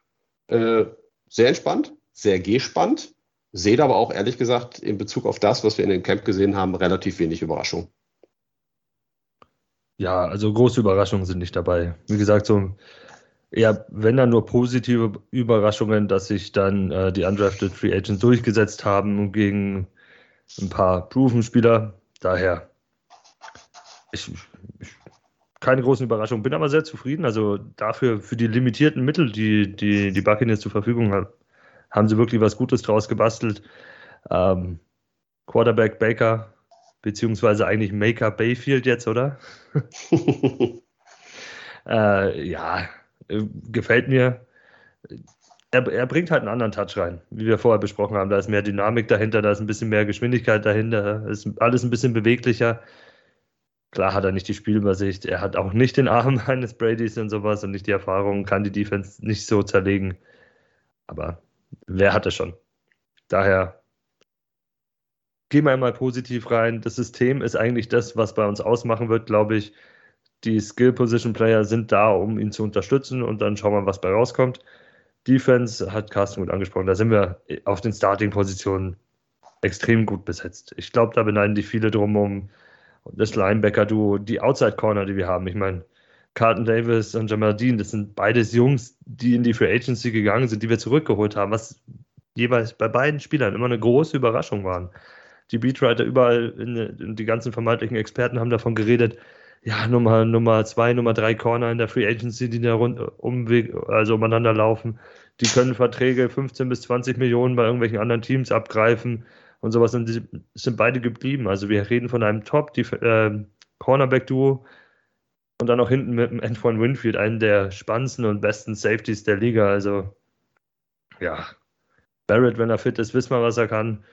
Speaker 6: äh, sehr entspannt, sehr gespannt, sehe aber auch ehrlich gesagt in Bezug auf das, was wir in dem Camp gesehen haben, relativ wenig Überraschung.
Speaker 4: Ja, also große Überraschungen sind nicht dabei. Wie gesagt, so ja, wenn dann nur positive Überraschungen, dass sich dann äh, die Undrafted Free Agents durchgesetzt haben gegen ein paar Proven-Spieler. Daher, ich, ich keine großen Überraschungen, bin aber sehr zufrieden. Also dafür, für die limitierten Mittel, die die, die Buccaneers zur Verfügung haben, haben sie wirklich was Gutes draus gebastelt. Ähm, Quarterback Baker, beziehungsweise eigentlich Maker Bayfield jetzt, oder? äh, ja, äh, gefällt mir. Er, er, bringt halt einen anderen Touch rein, wie wir vorher besprochen haben. Da ist mehr Dynamik dahinter, da ist ein bisschen mehr Geschwindigkeit dahinter, ist alles ein bisschen beweglicher. Klar hat er nicht die Spielübersicht, er hat auch nicht den Arm eines Bradys und sowas und nicht die Erfahrung, kann die Defense nicht so zerlegen. Aber wer hat es schon? Daher gehen wir einmal positiv rein. Das System ist eigentlich das, was bei uns ausmachen wird, glaube ich. Die Skill-Position-Player sind da, um ihn zu unterstützen und dann schauen wir, was bei rauskommt. Defense hat Carsten gut angesprochen. Da sind wir auf den Starting-Positionen extrem gut besetzt. Ich glaube, da beneiden die viele drum um das Linebacker-Duo, die Outside-Corner, die wir haben. Ich meine, Carlton Davis und Jamal Dean, das sind beides Jungs, die in die Free Agency gegangen sind, die wir zurückgeholt haben, was jeweils bei beiden Spielern immer eine große Überraschung waren die Beatwriter überall, in, in die ganzen vermeintlichen Experten haben davon geredet, ja, Nummer, Nummer zwei, Nummer drei Corner in der Free Agency, die da rund, umweg, also umeinander laufen. Die können Verträge 15 bis 20 Millionen bei irgendwelchen anderen Teams abgreifen und sowas. Und die sind beide geblieben. Also wir reden von einem Top, die äh, Cornerback-Duo und dann auch hinten mit dem Antoine Winfield, einen der spannendsten und besten Safeties der Liga. Also ja, Barrett, wenn er fit ist, wissen wir, was er kann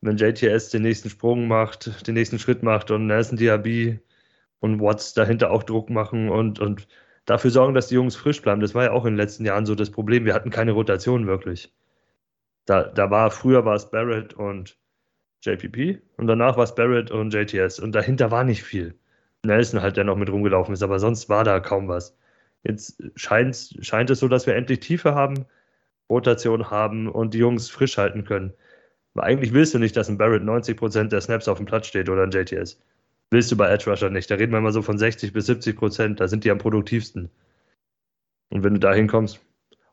Speaker 4: wenn JTS den nächsten Sprung macht, den nächsten Schritt macht und Nelson Diaby und Watts dahinter auch Druck machen und, und dafür sorgen, dass die Jungs frisch bleiben. Das war ja auch in den letzten Jahren so das Problem. Wir hatten keine Rotation wirklich. Da, da war, früher war es Barrett und JPP und danach war es Barrett und JTS und dahinter war nicht viel. Nelson halt, der noch mit rumgelaufen ist, aber sonst war da kaum was. Jetzt scheint, scheint es so, dass wir endlich Tiefe haben, Rotation haben und die Jungs frisch halten können. Weil eigentlich willst du nicht, dass ein Barrett 90% der Snaps auf dem Platz steht oder ein JTS. Willst du bei Edge Rusher nicht. Da reden wir immer so von 60 bis 70 Prozent. Da sind die am produktivsten. Und wenn du da hinkommst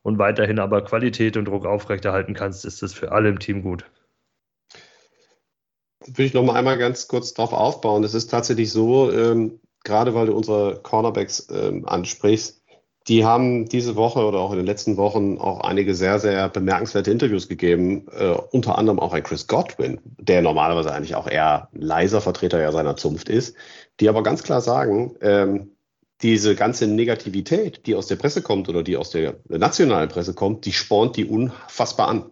Speaker 4: und weiterhin aber Qualität und Druck aufrechterhalten kannst, ist das für alle im Team gut.
Speaker 6: Will ich noch mal einmal ganz kurz drauf aufbauen. Es ist tatsächlich so, ähm, gerade weil du unsere Cornerbacks ähm, ansprichst, die haben diese Woche oder auch in den letzten Wochen auch einige sehr, sehr bemerkenswerte Interviews gegeben, äh, unter anderem auch ein Chris Godwin, der normalerweise eigentlich auch eher leiser Vertreter ja seiner Zunft ist, die aber ganz klar sagen, ähm, diese ganze Negativität, die aus der Presse kommt oder die aus der nationalen Presse kommt, die spornt die unfassbar an.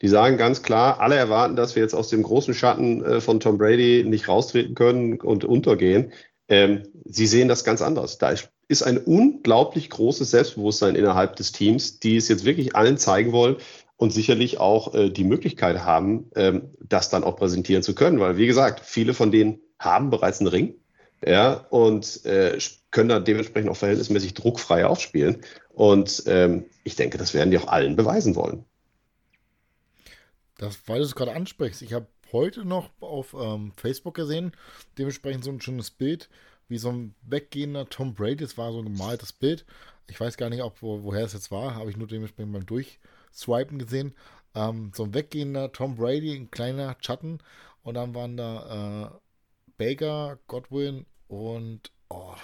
Speaker 6: Die sagen ganz klar, alle erwarten, dass wir jetzt aus dem großen Schatten äh, von Tom Brady nicht raustreten können und untergehen. Ähm, sie sehen das ganz anders. Da ist ein unglaublich großes Selbstbewusstsein innerhalb des Teams, die es jetzt wirklich allen zeigen wollen und sicherlich auch äh, die Möglichkeit haben, ähm, das dann auch präsentieren zu können. Weil, wie gesagt, viele von denen haben bereits einen Ring ja, und äh, können dann dementsprechend auch verhältnismäßig druckfrei aufspielen. Und ähm, ich denke, das werden die auch allen beweisen wollen.
Speaker 3: Das, weil du es gerade ansprichst, ich habe heute noch auf ähm, Facebook gesehen, dementsprechend so ein schönes Bild, wie so ein weggehender Tom Brady. Das war so ein gemaltes Bild. Ich weiß gar nicht, ob, wo, woher es jetzt war, habe ich nur dementsprechend beim Durchswipen gesehen. Ähm, so ein weggehender Tom Brady, ein kleiner Schatten. Und dann waren da äh, Baker, Godwin und oh,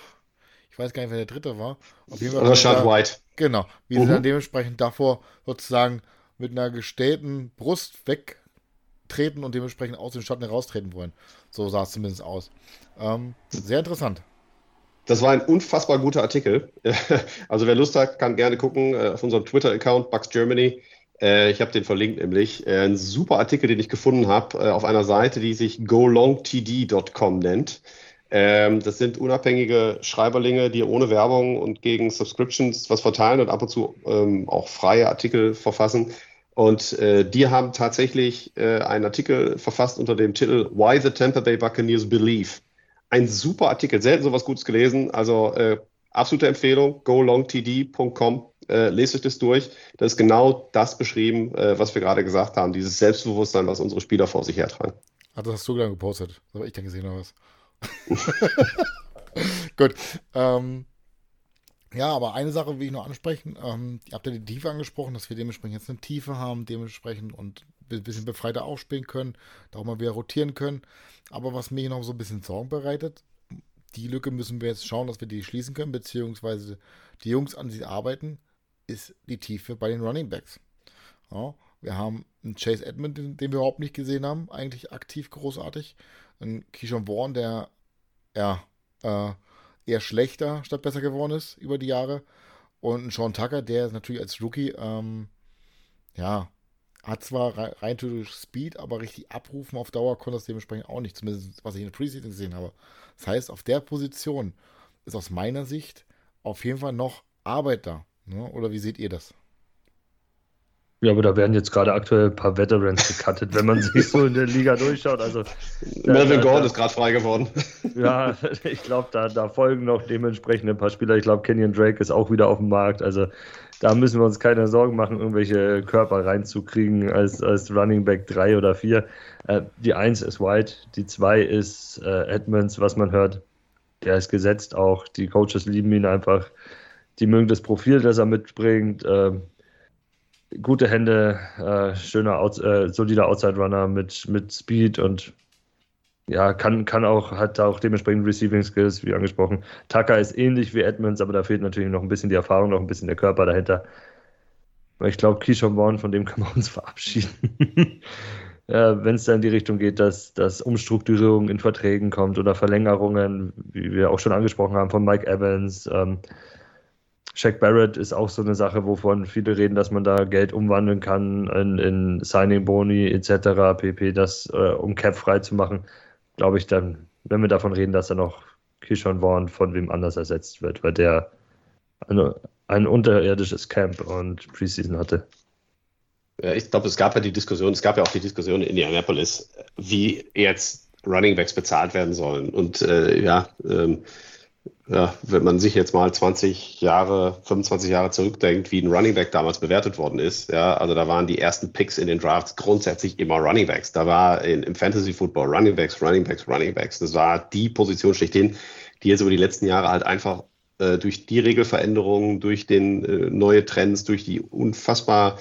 Speaker 3: ich weiß gar nicht, wer der dritte war.
Speaker 6: Auf jeden Fall Rashad da, White.
Speaker 3: Genau, wie -huh. sie dann dementsprechend davor sozusagen mit einer gestellten Brust weg treten und dementsprechend aus dem Schatten heraustreten wollen. So sah es zumindest aus. Ähm, sehr interessant.
Speaker 6: Das war ein unfassbar guter Artikel. Also wer Lust hat, kann gerne gucken äh, auf unserem Twitter-Account Bugs Germany. Äh, ich habe den verlinkt nämlich. Äh, ein super Artikel, den ich gefunden habe auf einer Seite, die sich golongtd.com nennt. Ähm, das sind unabhängige Schreiberlinge, die ohne Werbung und gegen Subscriptions was verteilen und ab und zu ähm, auch freie Artikel verfassen. Und äh, die haben tatsächlich äh, einen Artikel verfasst unter dem Titel Why the Tampa Bay Buccaneers Believe. Ein super Artikel, selten sowas Gutes gelesen. Also äh, absolute Empfehlung, golongtd.com. Äh, lest euch das durch. Da ist genau das beschrieben, äh, was wir gerade gesagt haben, dieses Selbstbewusstsein, was unsere Spieler vor sich hertragen.
Speaker 3: Ah, das hast du dann gepostet. Das habe ich dann gesehen oder was. Gut. Ähm, ja, aber eine Sache will ich noch ansprechen. Ähm, ihr habt ja die Tiefe angesprochen, dass wir dementsprechend jetzt eine Tiefe haben, dementsprechend und ein bisschen befreiter aufspielen können, da auch mal wieder rotieren können. Aber was mir noch so ein bisschen Sorgen bereitet, die Lücke müssen wir jetzt schauen, dass wir die schließen können, beziehungsweise die Jungs an sie arbeiten, ist die Tiefe bei den Running Backs. Ja, wir haben einen Chase Edmond, den, den, wir überhaupt nicht gesehen haben, eigentlich aktiv großartig. Ein Keyshawn Vaughn, der ja, äh, eher schlechter statt besser geworden ist über die Jahre. Und ein Sean Tucker, der natürlich als Rookie, ähm, ja, hat zwar rein theoretisch Speed, aber richtig abrufen auf Dauer konnte das dementsprechend auch nicht, zumindest was ich in der Preseason gesehen habe. Das heißt, auf der Position ist aus meiner Sicht auf jeden Fall noch Arbeit da. Ne? Oder wie seht ihr das?
Speaker 4: Ja, aber da werden jetzt gerade aktuell ein paar Veterans gecuttet, wenn man sich so in der Liga durchschaut. Also,
Speaker 6: Melvin Gordon ist gerade frei geworden.
Speaker 4: Ja, ich glaube, da, da folgen noch dementsprechend ein paar Spieler. Ich glaube, Kenyon Drake ist auch wieder auf dem Markt. Also da müssen wir uns keine Sorgen machen, irgendwelche Körper reinzukriegen als, als Running Back 3 oder 4. Äh, die 1 ist White, die 2 ist äh, Edmonds, was man hört. Der ist gesetzt auch. Die Coaches lieben ihn einfach. Die mögen das Profil, das er mitbringt. Äh, gute Hände, äh, schöner, Out, äh, solider Outside Runner mit, mit Speed und ja, kann, kann auch, hat auch dementsprechend Receiving Skills, wie angesprochen. Tucker ist ähnlich wie Edmonds, aber da fehlt natürlich noch ein bisschen die Erfahrung, noch ein bisschen der Körper dahinter. Ich glaube, Keyshawn Vaughn, von dem können wir uns verabschieden. ja, Wenn es da in die Richtung geht, dass, dass Umstrukturierung in Verträgen kommt oder Verlängerungen, wie wir auch schon angesprochen haben, von Mike Evans. Ähm, Shaq Barrett ist auch so eine Sache, wovon viele reden, dass man da Geld umwandeln kann in, in Signing Boni etc. pp, das äh, um Cap frei zu machen glaube ich, dann, wenn wir davon reden, dass er noch Kishon Vaughn von wem anders ersetzt wird, weil der eine, ein unterirdisches Camp und Preseason hatte.
Speaker 6: Ich glaube, es gab ja die Diskussion, es gab ja auch die Diskussion in Indianapolis, wie jetzt Running Backs bezahlt werden sollen. Und äh, ja, ähm, ja, wenn man sich jetzt mal 20 Jahre, 25 Jahre zurückdenkt, wie ein Running Back damals bewertet worden ist, ja, also da waren die ersten Picks in den Drafts grundsätzlich immer Running Backs. Da war in, im Fantasy Football Running Backs, Running Backs, Running Backs. Das war die Position schlechthin, die jetzt über die letzten Jahre halt einfach äh, durch die Regelveränderungen, durch den äh, neue Trends, durch die unfassbare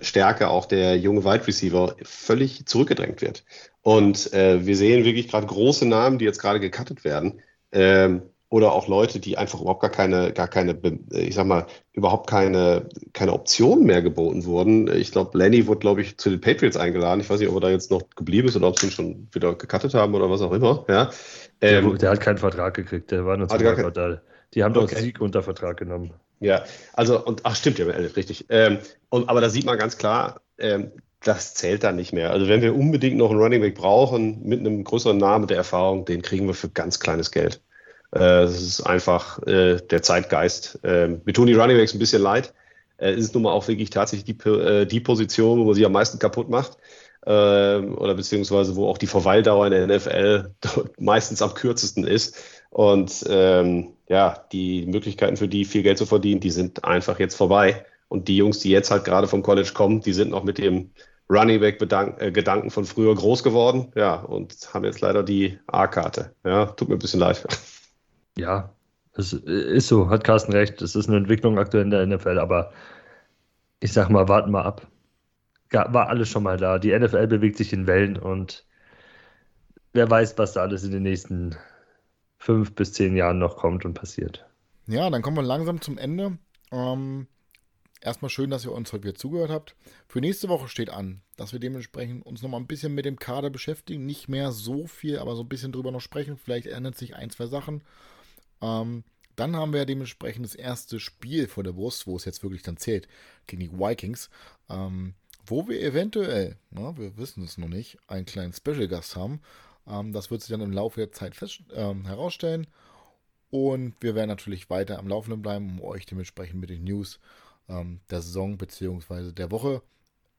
Speaker 6: Stärke auch der junge Wide Receiver völlig zurückgedrängt wird. Und äh, wir sehen wirklich gerade große Namen, die jetzt gerade gecuttet werden ähm, oder auch Leute, die einfach überhaupt gar keine, gar keine, ich sag mal, überhaupt keine, keine Optionen mehr geboten wurden. Ich glaube, Lenny wurde, glaube ich, zu den Patriots eingeladen. Ich weiß nicht, ob er da jetzt noch geblieben ist oder ob sie ihn schon wieder gecuttet haben oder was auch immer. Ja.
Speaker 4: Ähm, der, der, hat keinen Vertrag gekriegt, der war nur zum kein... Die haben doch okay. Sieg unter Vertrag genommen.
Speaker 6: Ja, also, und ach stimmt ja, richtig. Ähm, und, aber da sieht man ganz klar, ähm, das zählt dann nicht mehr. Also wenn wir unbedingt noch einen Running Back brauchen mit einem größeren Namen der Erfahrung, den kriegen wir für ganz kleines Geld. Äh, das ist einfach äh, der Zeitgeist. Äh, mir tun die Running Backs ein bisschen leid. Äh, ist nun mal auch wirklich tatsächlich die, äh, die Position, wo man sie am meisten kaputt macht. Ähm, oder beziehungsweise wo auch die Verweildauer in der NFL meistens am kürzesten ist. Und ähm, ja, die Möglichkeiten für die viel Geld zu verdienen, die sind einfach jetzt vorbei. Und die Jungs, die jetzt halt gerade vom College kommen, die sind noch mit dem Running Back äh, Gedanken von früher groß geworden, ja, und haben jetzt leider die A-Karte. Ja, tut mir ein bisschen leid.
Speaker 4: Ja, es ist so, hat Carsten recht. Es ist eine Entwicklung aktuell in der NFL, aber ich sag mal, warten wir ab. War alles schon mal da. Die NFL bewegt sich in Wellen und wer weiß, was da alles in den nächsten fünf bis zehn Jahren noch kommt und passiert.
Speaker 3: Ja, dann kommen wir langsam zum Ende. Ähm, erstmal schön, dass ihr uns heute wieder zugehört habt. Für nächste Woche steht an, dass wir dementsprechend uns nochmal ein bisschen mit dem Kader beschäftigen. Nicht mehr so viel, aber so ein bisschen drüber noch sprechen. Vielleicht ändert sich ein, zwei Sachen. Ähm, dann haben wir dementsprechend das erste Spiel vor der Brust, wo es jetzt wirklich dann zählt, gegen die Vikings. Ähm, wo wir eventuell, na, wir wissen es noch nicht, einen kleinen Special-Gast haben. Ähm, das wird sich dann im Laufe der Zeit fest, ähm, herausstellen. Und wir werden natürlich weiter am Laufenden bleiben, um euch dementsprechend mit den News ähm, der Saison bzw. der Woche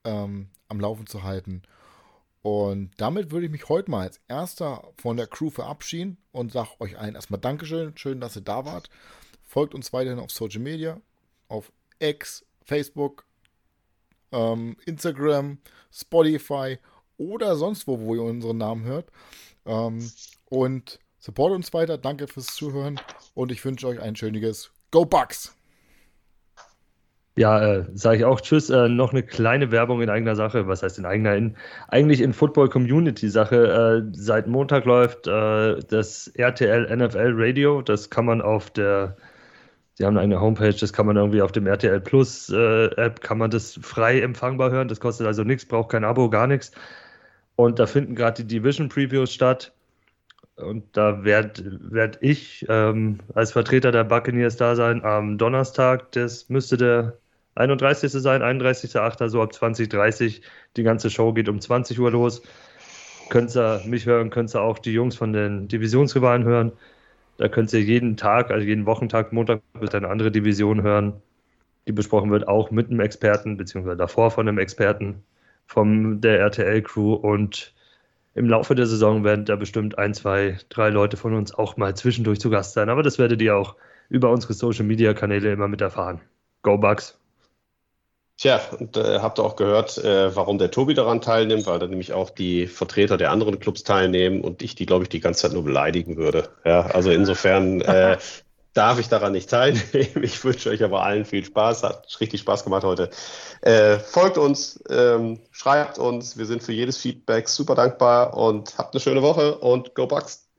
Speaker 3: ähm, am Laufen zu halten. Und damit würde ich mich heute mal als erster von der Crew verabschieden und sage euch allen erstmal Dankeschön. Schön, dass ihr da wart. Folgt uns weiterhin auf Social Media, auf X, Facebook, ähm, Instagram, Spotify oder sonst wo, wo ihr unseren Namen hört. Ähm, und support uns weiter. Danke fürs Zuhören und ich wünsche euch ein schönes Go Bucks!
Speaker 4: Ja, äh, sage ich auch Tschüss. Äh, noch eine kleine Werbung in eigener Sache. Was heißt in eigener? In, eigentlich in Football Community Sache. Äh, seit Montag läuft äh, das RTL NFL Radio. Das kann man auf der, sie haben eine Homepage, das kann man irgendwie auf dem RTL Plus äh, App, kann man das frei empfangbar hören. Das kostet also nichts, braucht kein Abo, gar nichts. Und da finden gerade die Division Previews statt. Und da werde werd ich ähm, als Vertreter der Buccaneers da sein am Donnerstag. Das müsste der 31. sein, 31.8. so ab 20.30 Die ganze Show geht um 20 Uhr los. Könnt ihr mich hören, könnt ihr auch die Jungs von den Divisionsrivalen hören. Da könnt ihr jeden Tag, also jeden Wochentag, Montag wird eine andere Division hören, die besprochen wird, auch mit einem Experten, beziehungsweise davor von einem Experten von der RTL-Crew. Und im Laufe der Saison werden da bestimmt ein, zwei, drei Leute von uns auch mal zwischendurch zu Gast sein. Aber das werdet ihr auch über unsere Social-Media-Kanäle immer mit erfahren. Go Bugs!
Speaker 6: Tja, und äh, habt ihr auch gehört, äh, warum der Tobi daran teilnimmt, weil da nämlich auch die Vertreter der anderen Clubs teilnehmen und ich die, glaube ich, die ganze Zeit nur beleidigen würde. Ja, also insofern äh, darf ich daran nicht teilnehmen. Ich wünsche euch aber allen viel Spaß. Hat richtig Spaß gemacht heute. Äh, folgt uns, ähm, schreibt uns. Wir sind für jedes Feedback super dankbar und habt eine schöne Woche und Go Bucks!